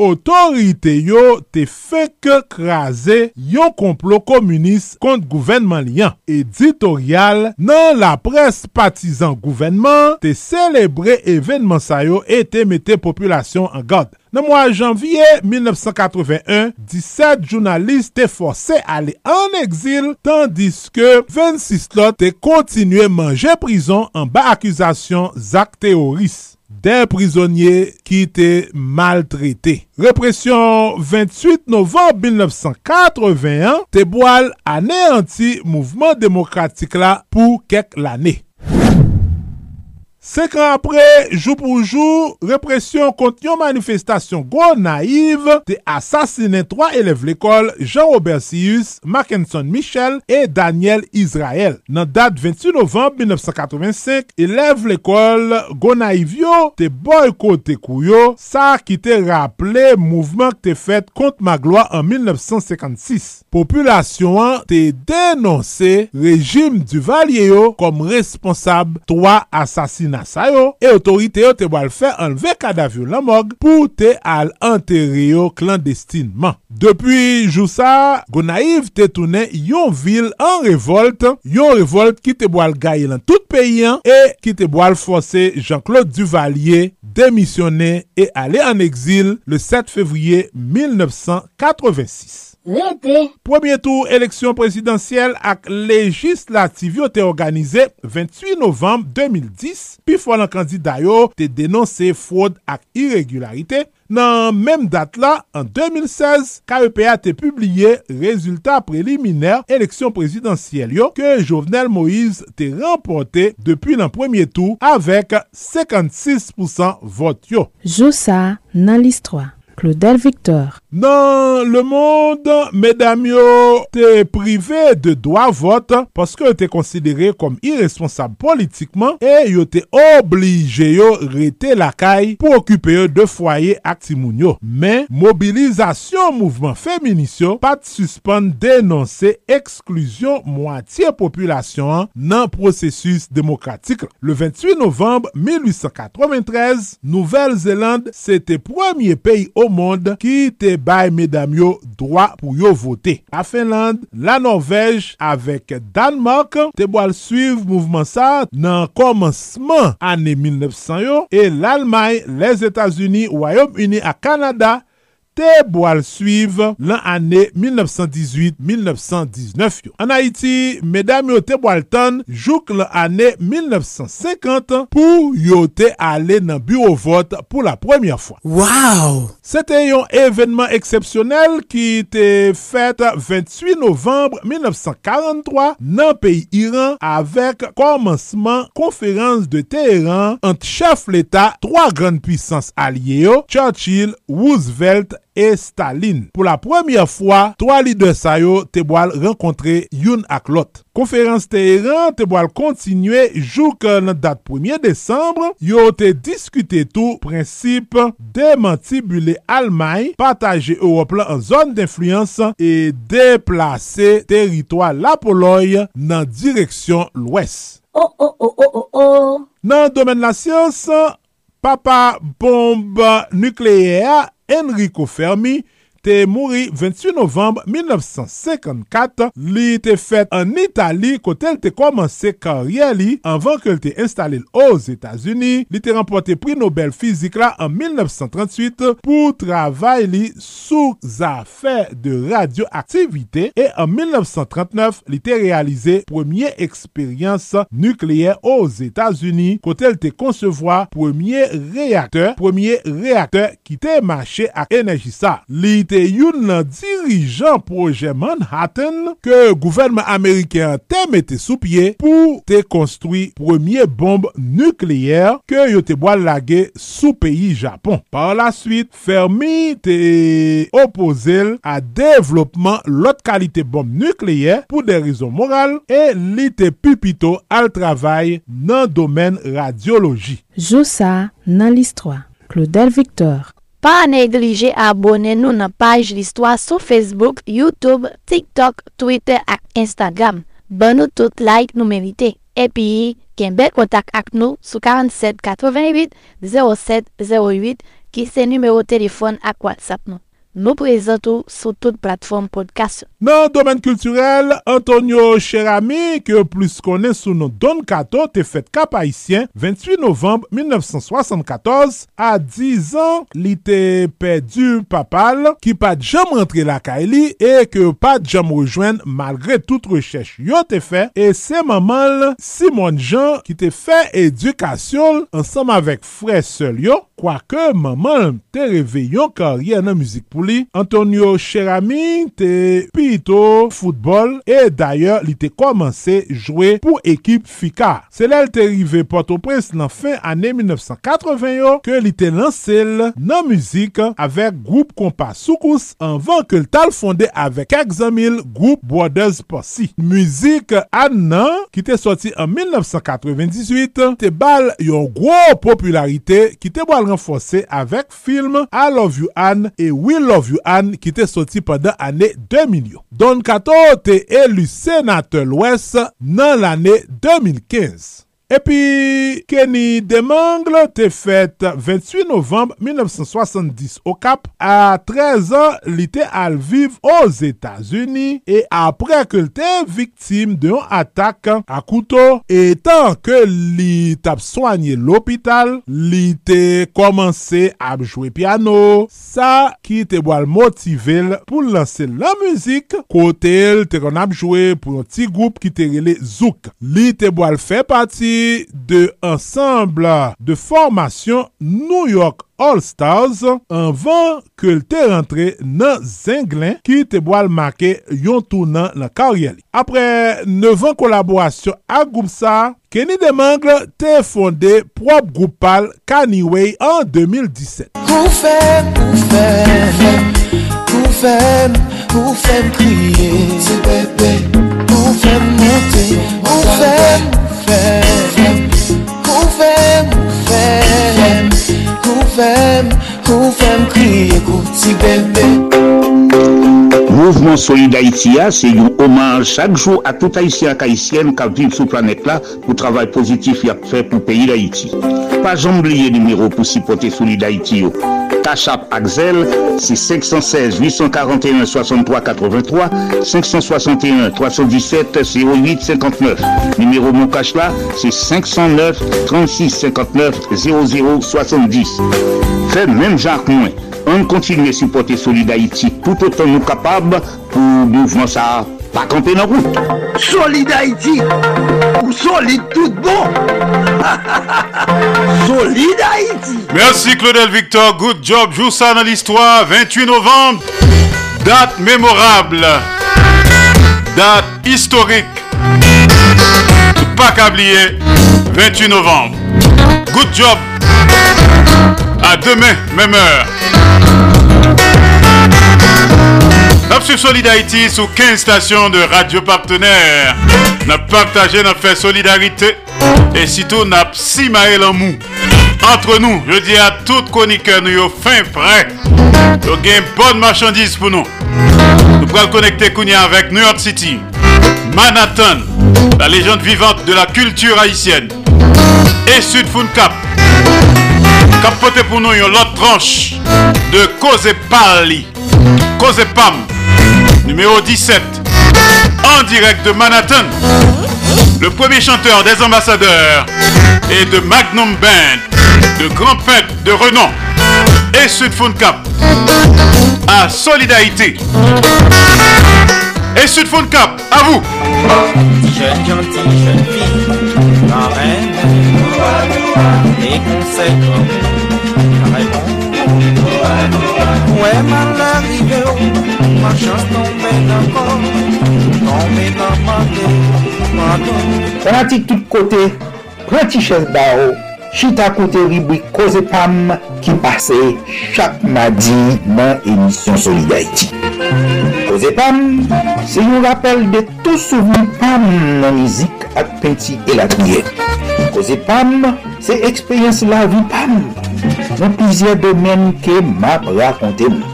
otorite yo te fek kraze yon complot komunist kont gouvenman liyan. Editorial nan la pres patizan gouvenman te celebre evenman sa yo e te mette populasyon an god. Nan mwa janvye 1981, 17 jounalist te force ale an exil tandis ke 26 lot te kontinue manje prison an ba akuzasyon zak teoris. Den prizonye ki te maltrete. Repression 28 novembre 1981 te boal ane anti mouvment demokratik la pou kek lane. Sek an apre, jou pou jou, represyon kont yon manifestasyon gwo naiv te asasine 3 elev l'ekol Jean-Robert Sius, Mackinson Michel et Daniel Israel. Nan dat 28 novembre 1985, elev l'ekol gwo naiv yo te boykote kou yo, sa ki te rapple mouvment te fet kont Magloa an 1956. Populasyon an te denonse rejim du valye yo kom responsab 3 asasine. Sa yo, e otorite yo te boal fe anve kadavyo la mog pou te al anterye yo klandestinman. Depi jou sa, te toune yon vil an revolte, yon revolte ki te boal gaye lan tout peyen, e ki te boal fose Jean-Claude Duvalier démissionner et aller en exil le 7 février 1986. voté. Premier tour élection présidentielle ak législative yo te organize 28 novembre 2010 pi fwa nan kandida yo te denonse fwod ak irregularite. Nan menm dat la, an 2016, KEPA te publiye rezultat preliminer eleksyon prezidansyel yo ke Jovenel Moïse te rempote depi nan premier tour avek 56% vot yo. Joussa nan list 3 Claudel Victor. Nan le monde, medam yo te prive de doa vote paske te konsidere kom irresponsable politikman e yo te oblige yo rete lakay pou okupe yo de fwaye ak timoun yo. Men, mobilizasyon mouvment feminisyon pat suspande denonse ekskluzyon mwatiye populasyon nan prosesus demokratik. Le 28 novembre 1893, Nouvel-Zélande se te premier peyi o monde ki te bay medam yo droit pou yo vote. La Finlande, la Norvège, avek Danmark, te boal suiv mouvment sa nan komanseman ane 1900 yo, e l'Allemagne, les Etats-Unis, Ouayom-Uni a Kanada, te boal suiv lan ane 1918-1919 yo. An Haiti, medam yo te boal tan jouk lan ane 1950 pou yo te ale nan bureau vote pou la premye fwa. Waw! Sete yon evenman eksepsyonel ki te fet 28 novembre 1943 nan peyi Iran avek komanseman konferans de Teheran ant chef l'Etat 3 gran puissance alye yo, Churchill, Roosevelt et Staline. Pou la premiè fwa, 3 lider sa yo te boal renkontre youn ak lot. Konferans Teheran te boal kontinue jouk nan dat 1er Desembre, yo te diskute tou prinsip demantibule Almay, pataje Europe la an zon d'influence e deplase teritwa la Poloy nan direksyon l'Ouest. Nan domen la siyons, papa bombe nukleer Enrico Fermi te mouri 28 novembre 1954. Li te fet an Itali kote el te komanse karye li anvan ke el te installe os Etats-Unis. Li te rempote pri Nobel fizik la an 1938 pou travay li sou de radioaktivite e an 1939 li te realize premier eksperyans nukleer os Etats-Unis kote el te konsevwa premier reakteur premier reakteur ki te mache ak enerjisa. Li te yon nan dirijan proje Manhattan ke gouvernement Ameriken te mette sou pie pou te konstrui premier bombe nukleyer ke yo te boal lage sou peyi Japon. Par la suite, Fermi te opozel a devlopman lot kalite bombe nukleyer pou de rizon moral e li te pupito al travay nan domen radiologi. Joussa nan list 3. Claudel Victor Pa neglije abone nou nan paj listwa sou Facebook, Youtube, TikTok, Twitter ak Instagram. Ban nou tout like nou merite. Epi, ken bel kontak ak nou sou 47 88 07 08 ki se numero telefon ak WhatsApp nou. Nou prezentou sou tout platform podcast. Nan domen kulturel, Antonio Cherami, ke plus konen sou nou Don Kato, te kap haisyen 28 novemb 1974, a 10 an li te pedu papal ki pat jam rentre la ka li e ke pat jam rejoen malgre tout rechèche yo te fe e se mamal Simon Jean ki te fe edukasyon ansam avek fre sel yo, kwa ke mamal te reveyon karye nan müzik pou li. Antonio Cherami te pito foutbol e d'ayor li te komanse jwe pou ekip Fika. Se lèl te rive Port-au-Prince nan fin ane 1980 yo ke li te lansel nan müzik avek group kompa soukous anvan ke l tal fonde avek kak zamil group Brothers Posse. Müzik an nan ki te soti an 1998 te bal yon gwo popularite ki te boal renfose avek film I Love You Anne e We Love You Anne ki te soti padan ane 2000 yo. Don Kato te elu senate l'Ouest nan l'ane 2015. Epi, Kenny Demangle te fèt 28 novembre 1970 o Kap. A 13 an, li te al viv os Etats-Unis e apre ke li te viktim de yon atak a koutou. Etan ke li tap soanye l'opital, li te komanse ap jwe piano. Sa ki te boal motivel pou lanse la muzik. Kote el te kon ap jwe pou yon ti goup ki te rele Zouk. Li te boal fè pati de ensemble de formation New York All-Stars anvan ke l te rentre nan Zenglen ki te boal make yon tounan nan karye li. Apre 9 an kolaborasyon ak Goupsa, Kenny Demangle te fonde prop Goupal Kaniway an 2017. Goufem, fèm, goufem, goufem kriye, se bebe, goufem monte, goufem. Ou fèm, ou fèm Ou fèm, ou fèm Kriye kouti bebe Mouvement Solid Haïtia se yon oman chak jou a tout Haïtien ak Haïtienne ka viv sou planet la pou travay pozitif yak fè pou peyi d'Haïti. Pa jambliye nimerou pou sipote Solid Haïti yo. Tachap Axel, c'est 516 841 63 83 561 317 08 59. Numéro mon cash c'est 509 36 59 00 70. Fait même Jacques Moins. On continue à supporter Solid Haïti tout autant nous capables pour mouvement ça pas camper dans la route. Solid Haïti, ou solide tout bon. solide Haïti. Merci Claudel Victor, good job. Joue ça dans l'histoire. 28 novembre, date mémorable, date historique. Pas qu'oublier, 28 novembre. Good job. À demain, même heure. Nous Solid Haïti sur 15 stations de radio partenaires. Nous partagé, fait solidarité et surtout nous si en mou. Entre nous, je dis à tout chroniqueurs, nous sommes fin prêts. Nous avons une bonne marchandise pour nous. Nous pourrons connecter Kounia avec New York City, Manhattan, la légende vivante de la culture haïtienne, et Sud Cap. Capoter pour nous une autre tranche de Cause Pali, Cause Pam, numéro 17, en direct de Manhattan. Le premier chanteur des ambassadeurs et de Magnum Band, de grand peintre de renom et Sud Cap à Solidarité. Et Sud Cap, à vous. Mwen man la rive ou, man chans nan non men nan kon, nan men nan man de, man don. Prati tout kote, prati ches ba ou, chita kote ribwi koze pam ki pase chak madi nan emisyon Solidarity. Koze pam, se yon rappel de tou souveni pam nan mizik ak peti elatouye. Koze pam, se ekspeyans la vi pam. nan plizye domen ke map rakonte mou.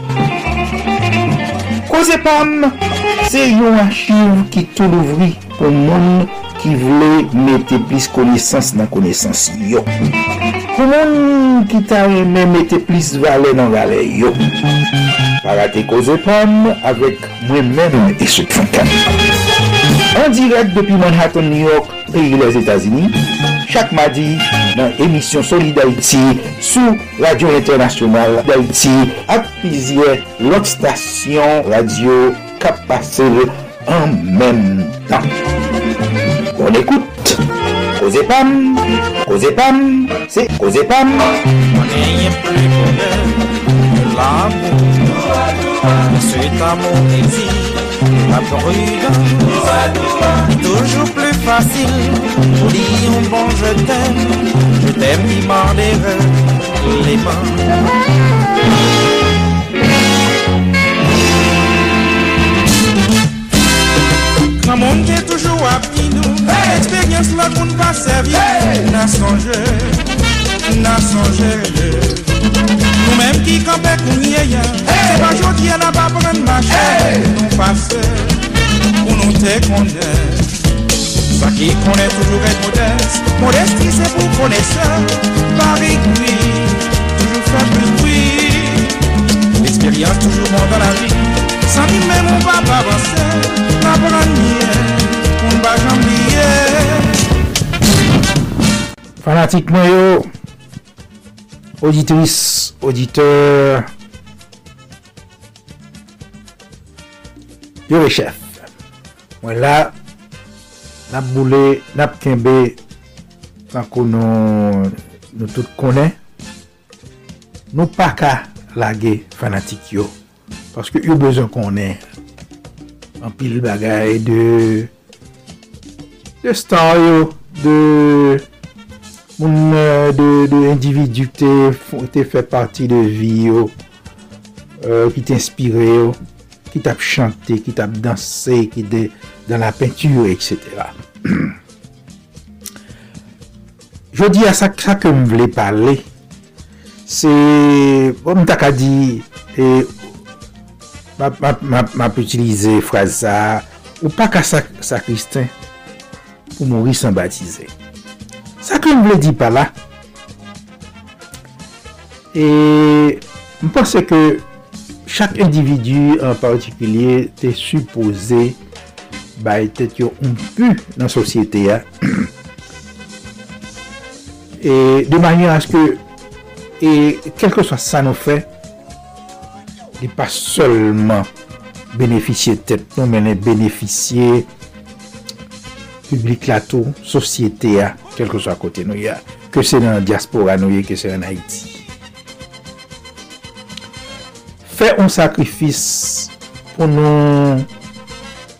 Koze pam, se yon achiv ki tou louvri pou moun ki vle mette plis konesans nan konesans yo. Pou moun ki ta reme mette plis vale nan vale yo. Parate koze pam avek mwen men e sot fankan. An direk depi Manhattan, New York, peyi les Etats-Unis, chak madi nan emisyon Solid Haïti sou Radio Internationale d'Haïti ak pizye lot stasyon radio pase en menm tan. On écoute Causez Pam, Causez Pam, c'est Causez Pam. L'amour. Cet amour exige la prudence. Toujours plus facile. Pour dire un bon je t'aime. Je t'aime qui mord les mains. Nan moun ke toujou ap di nou Eksperyans la moun pa servi Nan sonje, nan sonje Nou menm ki kampe kounye ya Se pa jodi an ap ap pren mache Nou pase, pou nou te konde Ça qui connaît toujours être modeste Modestie c'est pour connaisseur Paris oui Toujours faire plus bruit. L'expérience toujours bon dans la vie Sans lui même on va pas avancer Apprendre On ne va jamais oublier Fanatik mwen yo Auditris, auditeur. Yo ve chef. Mwen la nap boule, nap kenbe tankou nou nou tout konen nou pa ka lage fanatik yo paske yo bezon konen an pil bagay de de star yo de moun de, de individu te, te fè parti de vi yo euh, ki te inspire yo ki tap chante, ki tap danse ki te. Dan la peinture, etc. Je di a sa ke m vle pale, se, m tak a di, m ap utilize fraza, ou pa ka sa kristin, pou mouri san batize. Sa ke m vle di pala, e, m pense ke, chak individu en partikulye, te suppose, bay tet yo un pu nan sosyete ya. e de manye aske e kelke so sa nou fe li pa solman beneficye tet nou menen beneficye publik la tou, sosyete ya kelke so kote nou ya ke se nan diaspora nou ye, ke se nan Haiti fe un sakrifis pou nou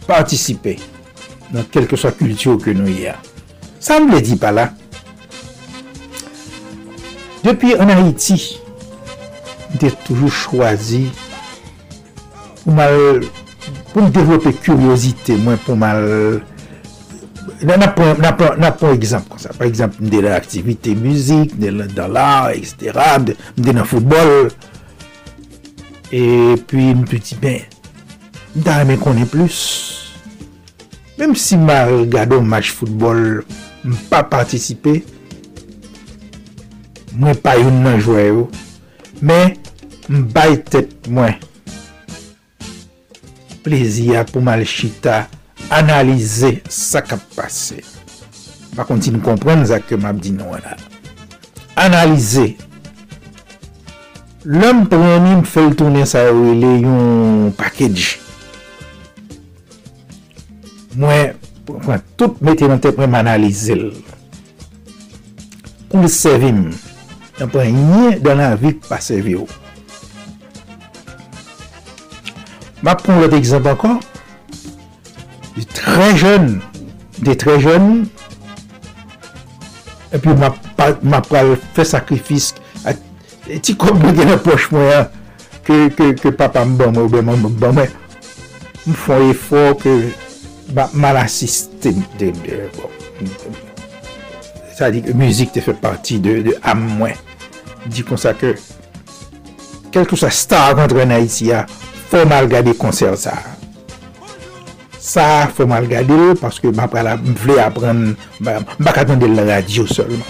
partisipe nan kelke sa kultyo ke nou ya. Sa m le di pa la. Depi an Haiti, m te toujou chwazi pou mal pou m devlope kuryosite mwen pou mal nan apon ekzamp kon sa. Par m de la aktivite muzik, m de la dolar, etc. de nan foutbol. E pi m te di ben, m da Dame konen plus. Mem si ma regado match foutbol, m pa patisipe, mwen pa yon nan jwè yo. Men, m bay tèt mwen. Plezi Pleziya pou mal chita, analize sa kap pase. Pa konti nou kompren zak ke map di nou anan. Analize. Lèm preni m fel toune sa wile yon pakedji. mwen, mwen tout mette nan te mwen manalize l. Kou l servim, nan pwen nye dan la vi pa sevi yo. Ma pon lot ekzamp ankon, di tre jen, di tre jen, epi ma, ma pral fè sakrifis, ti kom mwen gen apoch mwen ya, ke, ke, ke papa mban mwen, mwen mwen mwen mwen, mwen fon e fò ke... mal asiste de, sa di müzik te fe parti de am mwen di kon sa ke kelkou sa star kontre na iti ya fò mal gade konser sa sa fò mal gade paske m vle apren m bak de la radio solman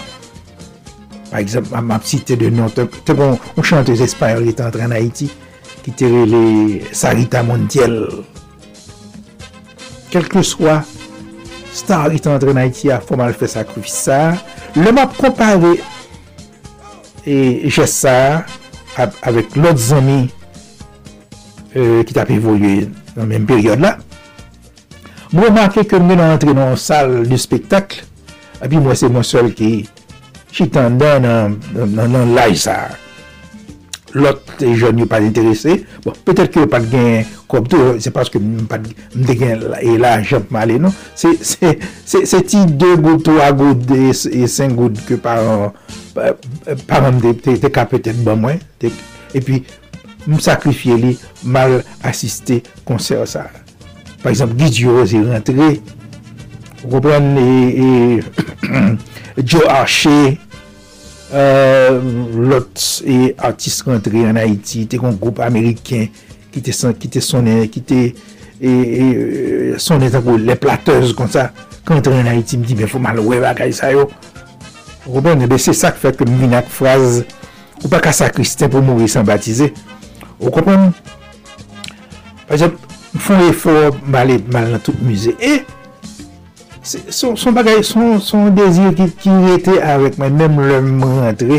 par exemple m ap site de non te bon m chante espanyol ki te antre na iti ki te rele Sarita Montiel. Kelke swa star ite antre na iti a fòmal fè sakrifisa le map kompare e jè sa avèk lòt zami ki tap evolye nan menm peryode la mwen manke ke mwen antre nan sal di spektakl api mwen se mwen sol ki chitan dan nan laj sa lot joun yo pa l'interese, bon, petèl ki yo pa gen kopto, se paske mde gen la jop male, non? Se ti 2 gout, 3 gout, 5 gout ke paran mde te ka petèl ban mwen, e pi m sakrifye li mal asiste konser sa. Par exemple, Gidjo se rentre, repren e Joe Archer, Euh, lot e artist rentre en Haiti, te kon group Ameriken ki te sonen, ki te sonen tanko le plateuse kon sa, kon entre en Haiti mi di ben fò mal wè bagay sa yo. Robon, ebe se sa k fèk mi nak fraz ou pa ka kristen pou mouri san batize. Ou kompon? Pajap, fò e fò mal nan tout musè. E, Son, son bagay, son, son dezir ki, ki rete avèk mwen, mèm lè mwen rentre,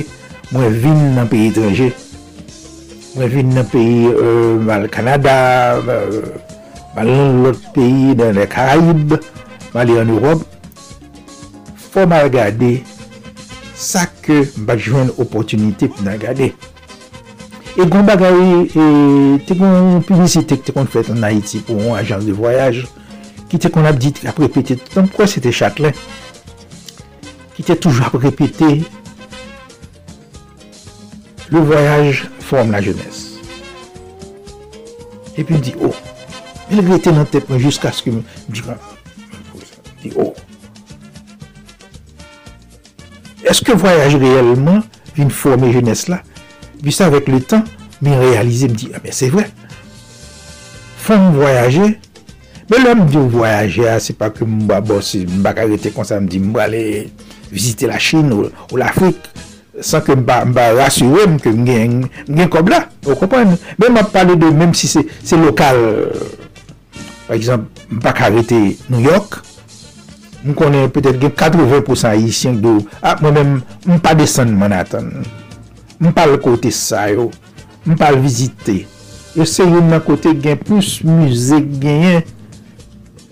mwen vin nan peyi tranje. Mwen vin nan peyi euh, mal Kanada, euh, mal lòt peyi nan le Karaib, mal lè an Europe. Fò mal gade sa ke mba jwen opotunite pou nan gade. E goun bagay, te goun publicite ki te kon fèt an Haiti pou an ajans de voyaj. Ki te kon ap dit ap repete, tan pwè se te chakle, ki te toujou ap repete, le voyaj form la jenès. E pi m di, oh, el grete nan tep mwen jiska sk m di, oh, Eske voyaj reyelman vin fome jenès la? Vi sa vek le tan, mi realize, mi di, a men se vwe. Fome voyaje, Men lè m di ou voyaje a, se pa ke m baka karete konsa m di m wale visite la Chine ou, ou l'Afrique san ke m ba rasyure m ke m gen kob la, ou kompon. Men m ap pale de, menm si se lokal, euh, par exemple, m baka rete New York, m konen peut-et gen 80% Haitien do, ap mwen men m pa desen Manhattan, m pa l kote sa yo, m pa l vizite, Yo se yon nan kote gen plus muse genyen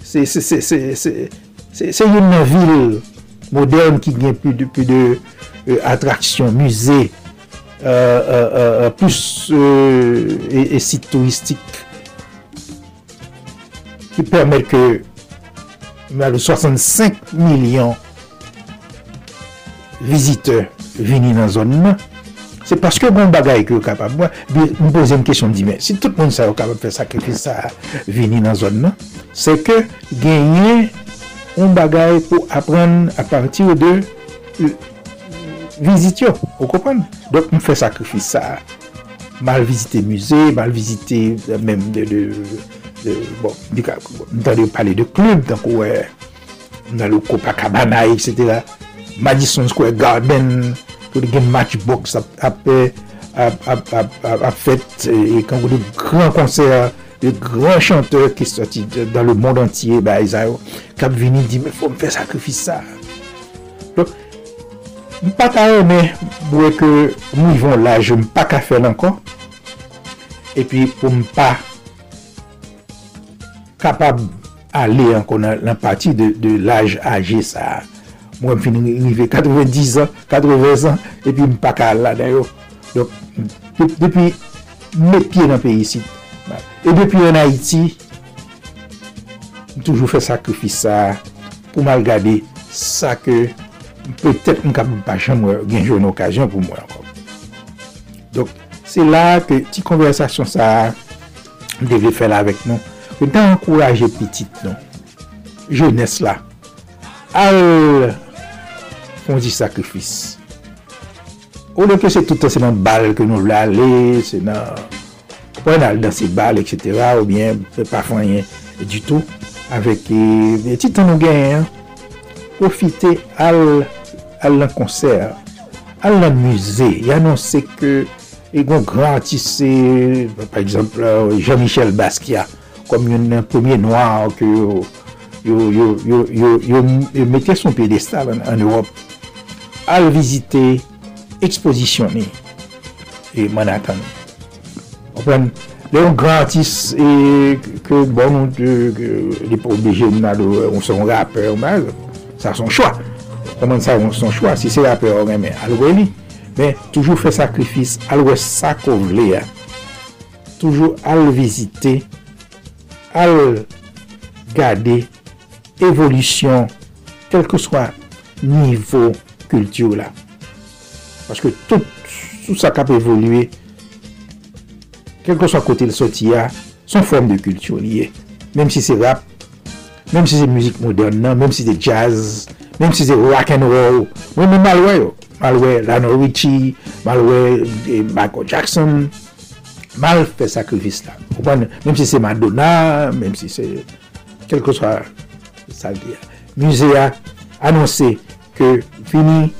se yon nan vil modern ki gen plus de atraksyon, muse, plus e sit touristik, ki permet ke mè alou 65 milyon vizite vini nan zon nan, Se paske bon bagay ki yo kapab. Mwen pose m kèsyon di men. Si tout moun sa yo kapab fè sakrifis sa vini nan zon nan, se ke genye un bagay pou apren a partir de euh, vizit yo. Ou kopan? Dok m fè sakrifis sa. Mal vizite muse, mal vizite euh, mèm de... Bon, m tade de pale de klub, tan kou wè nan lou Copacabana, etc. Madison Square Garden, kou de gen matchbox ap fèt e, e kan kou de gran konser de gran chanteur ki soti dan le moun antye ba Ezayo kap vini di me fò m fè sakrifis sa donc m pa ta remè bouè e ke mou yvon la je m pa ka fè lankon e pi pou m pa kapab ale ankon nan pati de, de laj aje sa a mwen fin rive 90 an, 80 an, epi m pa ka la dayo. Dok, depi met piye nan peyi si. E depi an Haiti, m toujou fè sakrifis sa, pou mal gade sa ke peut-èt m kap m pa chan mwen genjou an okajan pou mwen ankon. Donk, se la ke ti konversasyon sa m devè fè la vek nou. Fè tan ankouraje pitit nou. Jeunesse la. Al fon di sakrifis. Ou lè ke se toutan se nan bal ke nou vle ale, se nan... Ou al dan se bal, etc. Ou bien, se pa fanyen du tout. Avèk, ti tan nou gen, profite al lan konser, al lan muse, yanonsè ke e gon grantise, par exemple, Jean-Michel Basquiat, kom yon premier noir ke yo yo yo yo yo yo metè son piedestal an Europe. al vizite ekspozisyon ni. E Manhattan atan. Opwen, le yon gran artis e ke bon, li pou obije nan ou son rapper, sa son chwa. Koman sa son chwa, si se rapper ou reme, al li. Men, toujou fe sakrifis, alwe sa kou vle ya. Toujou al vizite, al gade, evolisyon, kelke swa nivou kultur la. Paske tout sa kap evolue kelke swa kote l soti ya son form de kultur liye. Mem si se rap, mem si se muzik modern nan, mem si se jazz, mem si se rock and roll, mem si malwe yo. Malwe Lano Richie, malwe Michael Jackson, mal fè sakrifis la. Mèm si se Madonna, mèm si se kelko sa saldi ya. musée a annoncé que fini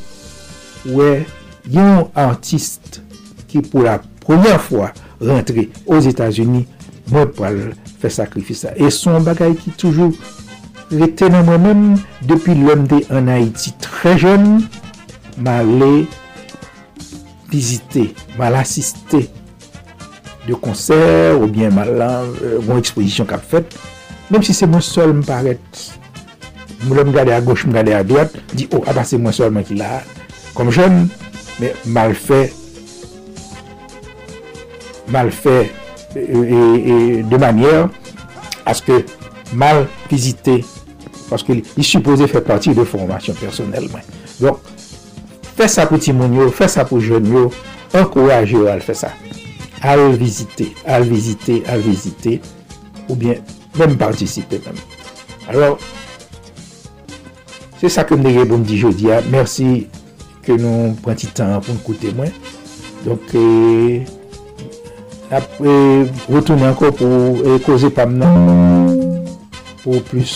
ouais yon artiste qui pour la première fois rentré aux États-Unis moi pour faire sacrifice ça. Et son bagage qui toujours était dans moi-même depuis l'homme en Haïti très jeune m'allait visiter mal assister de concert ou bien mal euh, mon exposition qu'a faite même si c'est moi seul me Mwen lèm gade a goch, mwen gade a doat, di, oh, apase mwen solman ki la. Kom jen, men mal fè, mal fè, e, e, e, de manyèr, aske mal vizite, paske li suppose fè pati de formasyon personelman. Don, fè sa pou timoun yo, fè sa pou joun yo, ankouraj yo al fè sa. Al vizite, al vizite, al vizite, ou bien, mèm partisipe mèm. Alors, Se sa kem nege bon di jodi a. Mersi ke nou pranti tan pou mkoute mwen. Donk e... Euh, Apre, rotounen anko pou e euh, koze pam nan. Pou plus...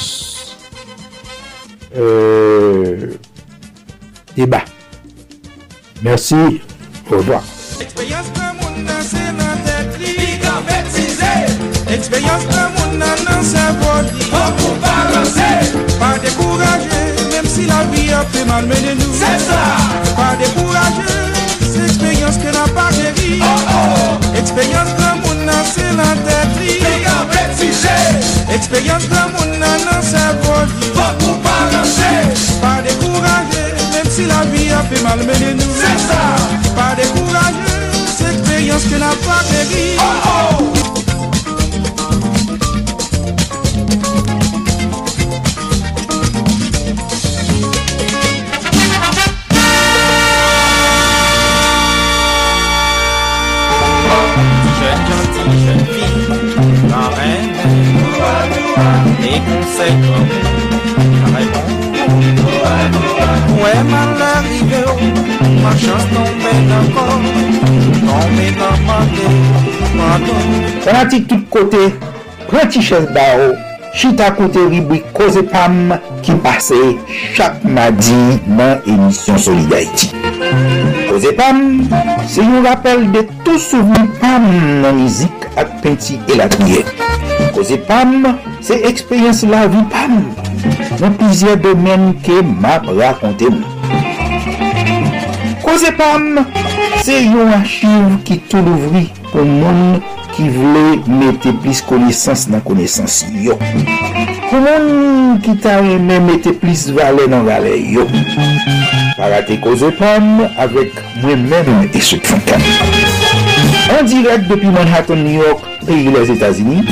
Euh, Deba. Mersi. Au revoir. Eksperyans nan moun nan nan sa boli An pou balanse Pa dekouraje si la vie a fait mal mener nous. C'est ça. Pas décourager, c'est expérience que n'a pas guéri. Oh oh. Expérience que mon n'a c'est la tête vie. Expérience que mon n'a non c'est bon. Pas pour pas lâcher. Pas décourager, même si la vie a fait mal mener nous. C'est ça. Pas décourager, c'est expérience que n'a pas guéri. Oh oh. jeune fille, la reine, et conseil comme Raymond. Où est mal arrivé, ma chance tombe encore, tombe dans ma tête, pardon. Pratique tout côté, pratique chaise barreau. Chita koute ribwi Koze Pam ki pase chak madi nan emisyon Solidarity. Ozepam, se yon rappel de tou souveni pam nan mizik ak penti elakye. Ozepam, se ekspeyens la vi pam nan pizye domen ke map rakonte mou. Ozepam, se yon achiv ki tou louvri pou moun ki vle mette plis konesans nan konesans yo. Pou moun ki ta reme mette plis vale nan vale yo. Parate koze pam avek mwen men eswe fankan. An direk depi Manhattan, New York, peyi les Etats-Unis,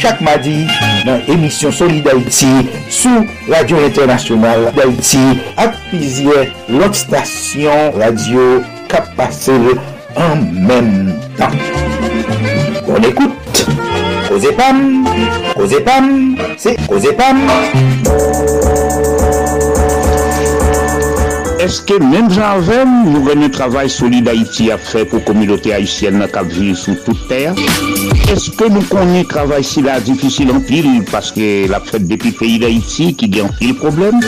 chak madi nan emisyon Solidarity sou Radio Internationale d'Haïti ak pizye lot stasyon radio pase en même temps. On écoute. Cosepam, Cosepam, c'est Cosepam. Eske menm janvem nou rene travay solide Haiti a fe pou komilote Haitienne na kap vil sou tout ter? Eske nou konye travay si la difisil an pil paske la fet depi peyi d'Haiti ki gen pil problem?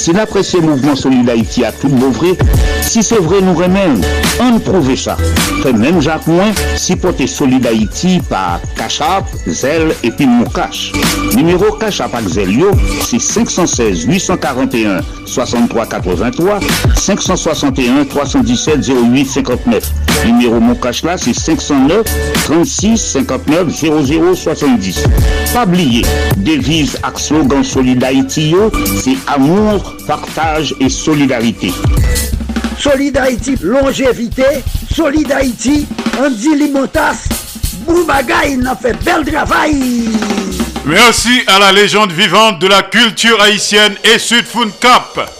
Si la presye mouvment solide Haiti a tout mouvre, si se vre nou remen, an prouve sa. Fe menm jak mwen, si pote solide Haiti pa Kachap, Zel epi Moukache. Numero Kachap ak Zel yo, si 516 841 6383 561 317 08 59. Numéro mon cash là, c'est 509 36 59 00 70. Pas oublier, devise ak slogan Solidarity c'est amour, partage et solidarité. Solidarity, longévité, Solidarity, Andy Limotas, Boubagaï, n'a fait bel travail. Merci à la légende vivante de la culture haïtienne et Sud Cap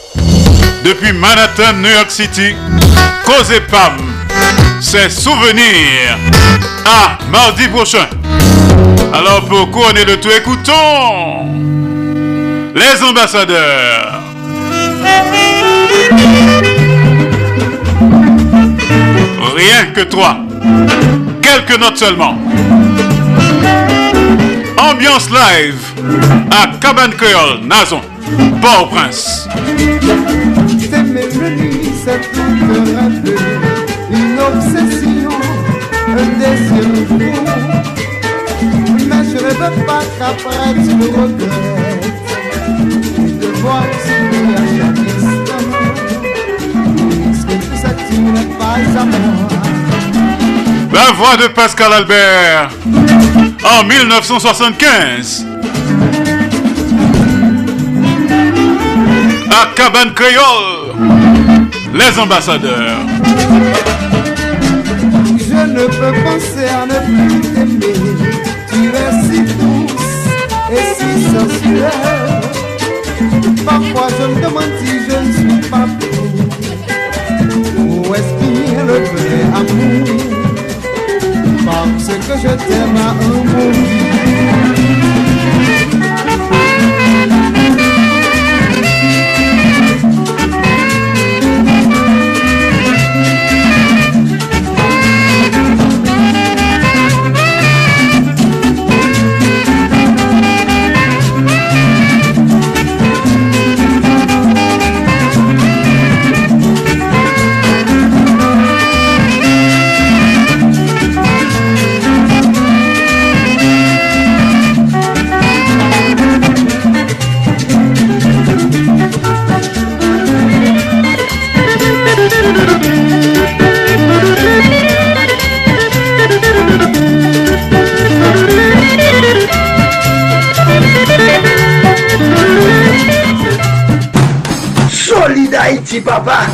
depuis Manhattan, New York City, Cause Pam, ses souvenirs à mardi prochain. Alors pour couronner le tout, écoutons les ambassadeurs. Rien que toi. Quelques notes seulement. Ambiance live à Cabane Creole, Nazon. Port-au-Prince. C'est tout un rêve, une obsession, un désir fou. Mais je ne veux pas qu'après tu me regrettes de voir souffrir à chaque instant. Parce que tout ça, tu n'es pas à moi? La voix de Pascal Albert en 1975. À Cabane Créole, les ambassadeurs. Je ne peux penser à ne plus t'aimer. Tu es si douce et si sensuelle. Parfois je me demande si je ne suis pas fou. Où est-ce le vrai amour? Parce que je t'aime à un mot. Haïti, papa.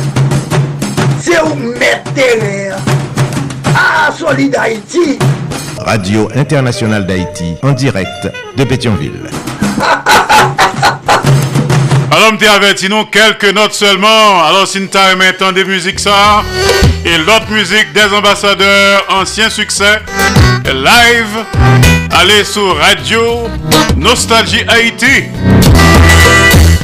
C'est où mettre terre. Ah, Solid Haïti. Radio Internationale d'Haïti, en direct de Pétionville. Alors, m'te averti nous quelques notes seulement. Alors, si t'as maintenant des musiques ça, et l'autre musique des ambassadeurs, ancien succès, live, allez sur Radio Nostalgie Haïti.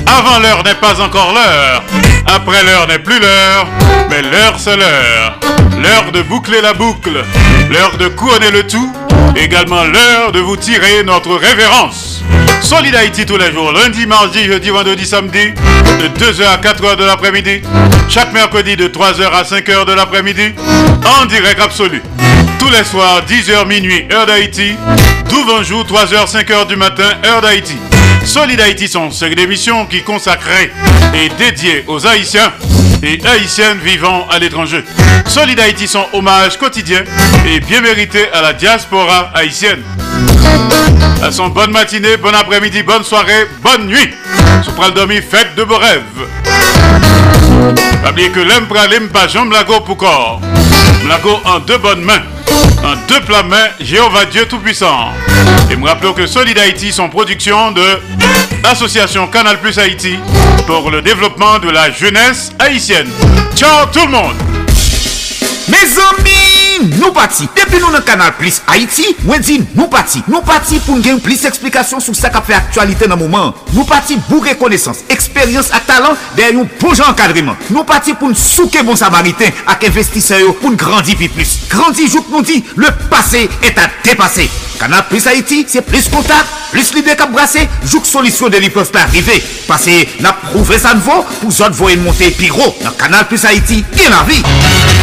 Avant l'heure n'est pas encore l'heure. Après l'heure n'est plus l'heure. Mais l'heure c'est l'heure. L'heure de boucler la boucle. L'heure de couronner le tout. Également l'heure de vous tirer notre révérence. Solid Haïti tous les jours. Lundi, mardi, jeudi, vendredi, samedi. De 2h à 4h de l'après-midi. Chaque mercredi de 3h à 5h de l'après-midi. En direct absolu. Tous les soirs, 10h minuit, heure d'Haïti. 12 jours, 3h, 5h du matin, heure d'Haïti. Solid Haïti sont série d'émissions qui consacrées et dédiées aux Haïtiens et Haïtiennes vivant à l'étranger. Solid Haïti sont hommage quotidien et bien mérité à la diaspora haïtienne. À son bonne matinée, bon après-midi, bonne soirée, bonne nuit. Sopral dormi, fête de beaux rêves. Pas oublier que l'aime pas Blago pour corps. Blago en deux bonnes mains. En deux plats mains, Jéhovah Dieu Tout-Puissant. Et me rappelons que Solid Haïti sont production de l'association Canal Plus Haïti pour le développement de la jeunesse haïtienne. Ciao tout le monde! Mes amis, nou pati. Depi nou nan kanal Plus Haiti, mwen di nou pati. Nou pati pou gen plis eksplikasyon sou sa ka fe aktualite nan mouman. Nou pati pou rekonesans, eksperyans ak talan den yon bon jan kadriman. Nou pati pou n souke bon samariten ak investiseyo pou n grandi pi plus. Grandi jout nou di, le pase et a depase. Kanal Plus Haiti, se plis kontak, plis lide kap brase, jout solisyon de li peuvent pa arrive. Pase na prouve sa nvo, pou zot voyen monte pi gro. Nan Kanal Plus Haiti, gen la vi.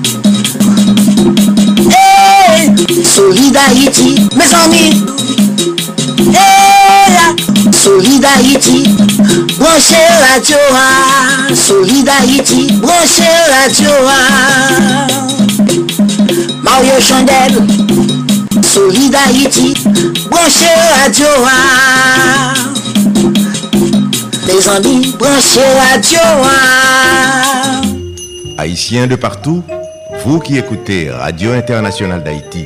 Hey, Solid Haïti, mes amis. Hey, là, Solid Haïti, branchez radio, ah. Solid Haïti, branchez radio. ah. Mario Chandel, Solid Haïti, branchez radio. ah. Les amis, branchez radio. ah. Haïtiens de partout, vous qui écoutez Radio Internationale d'Haïti,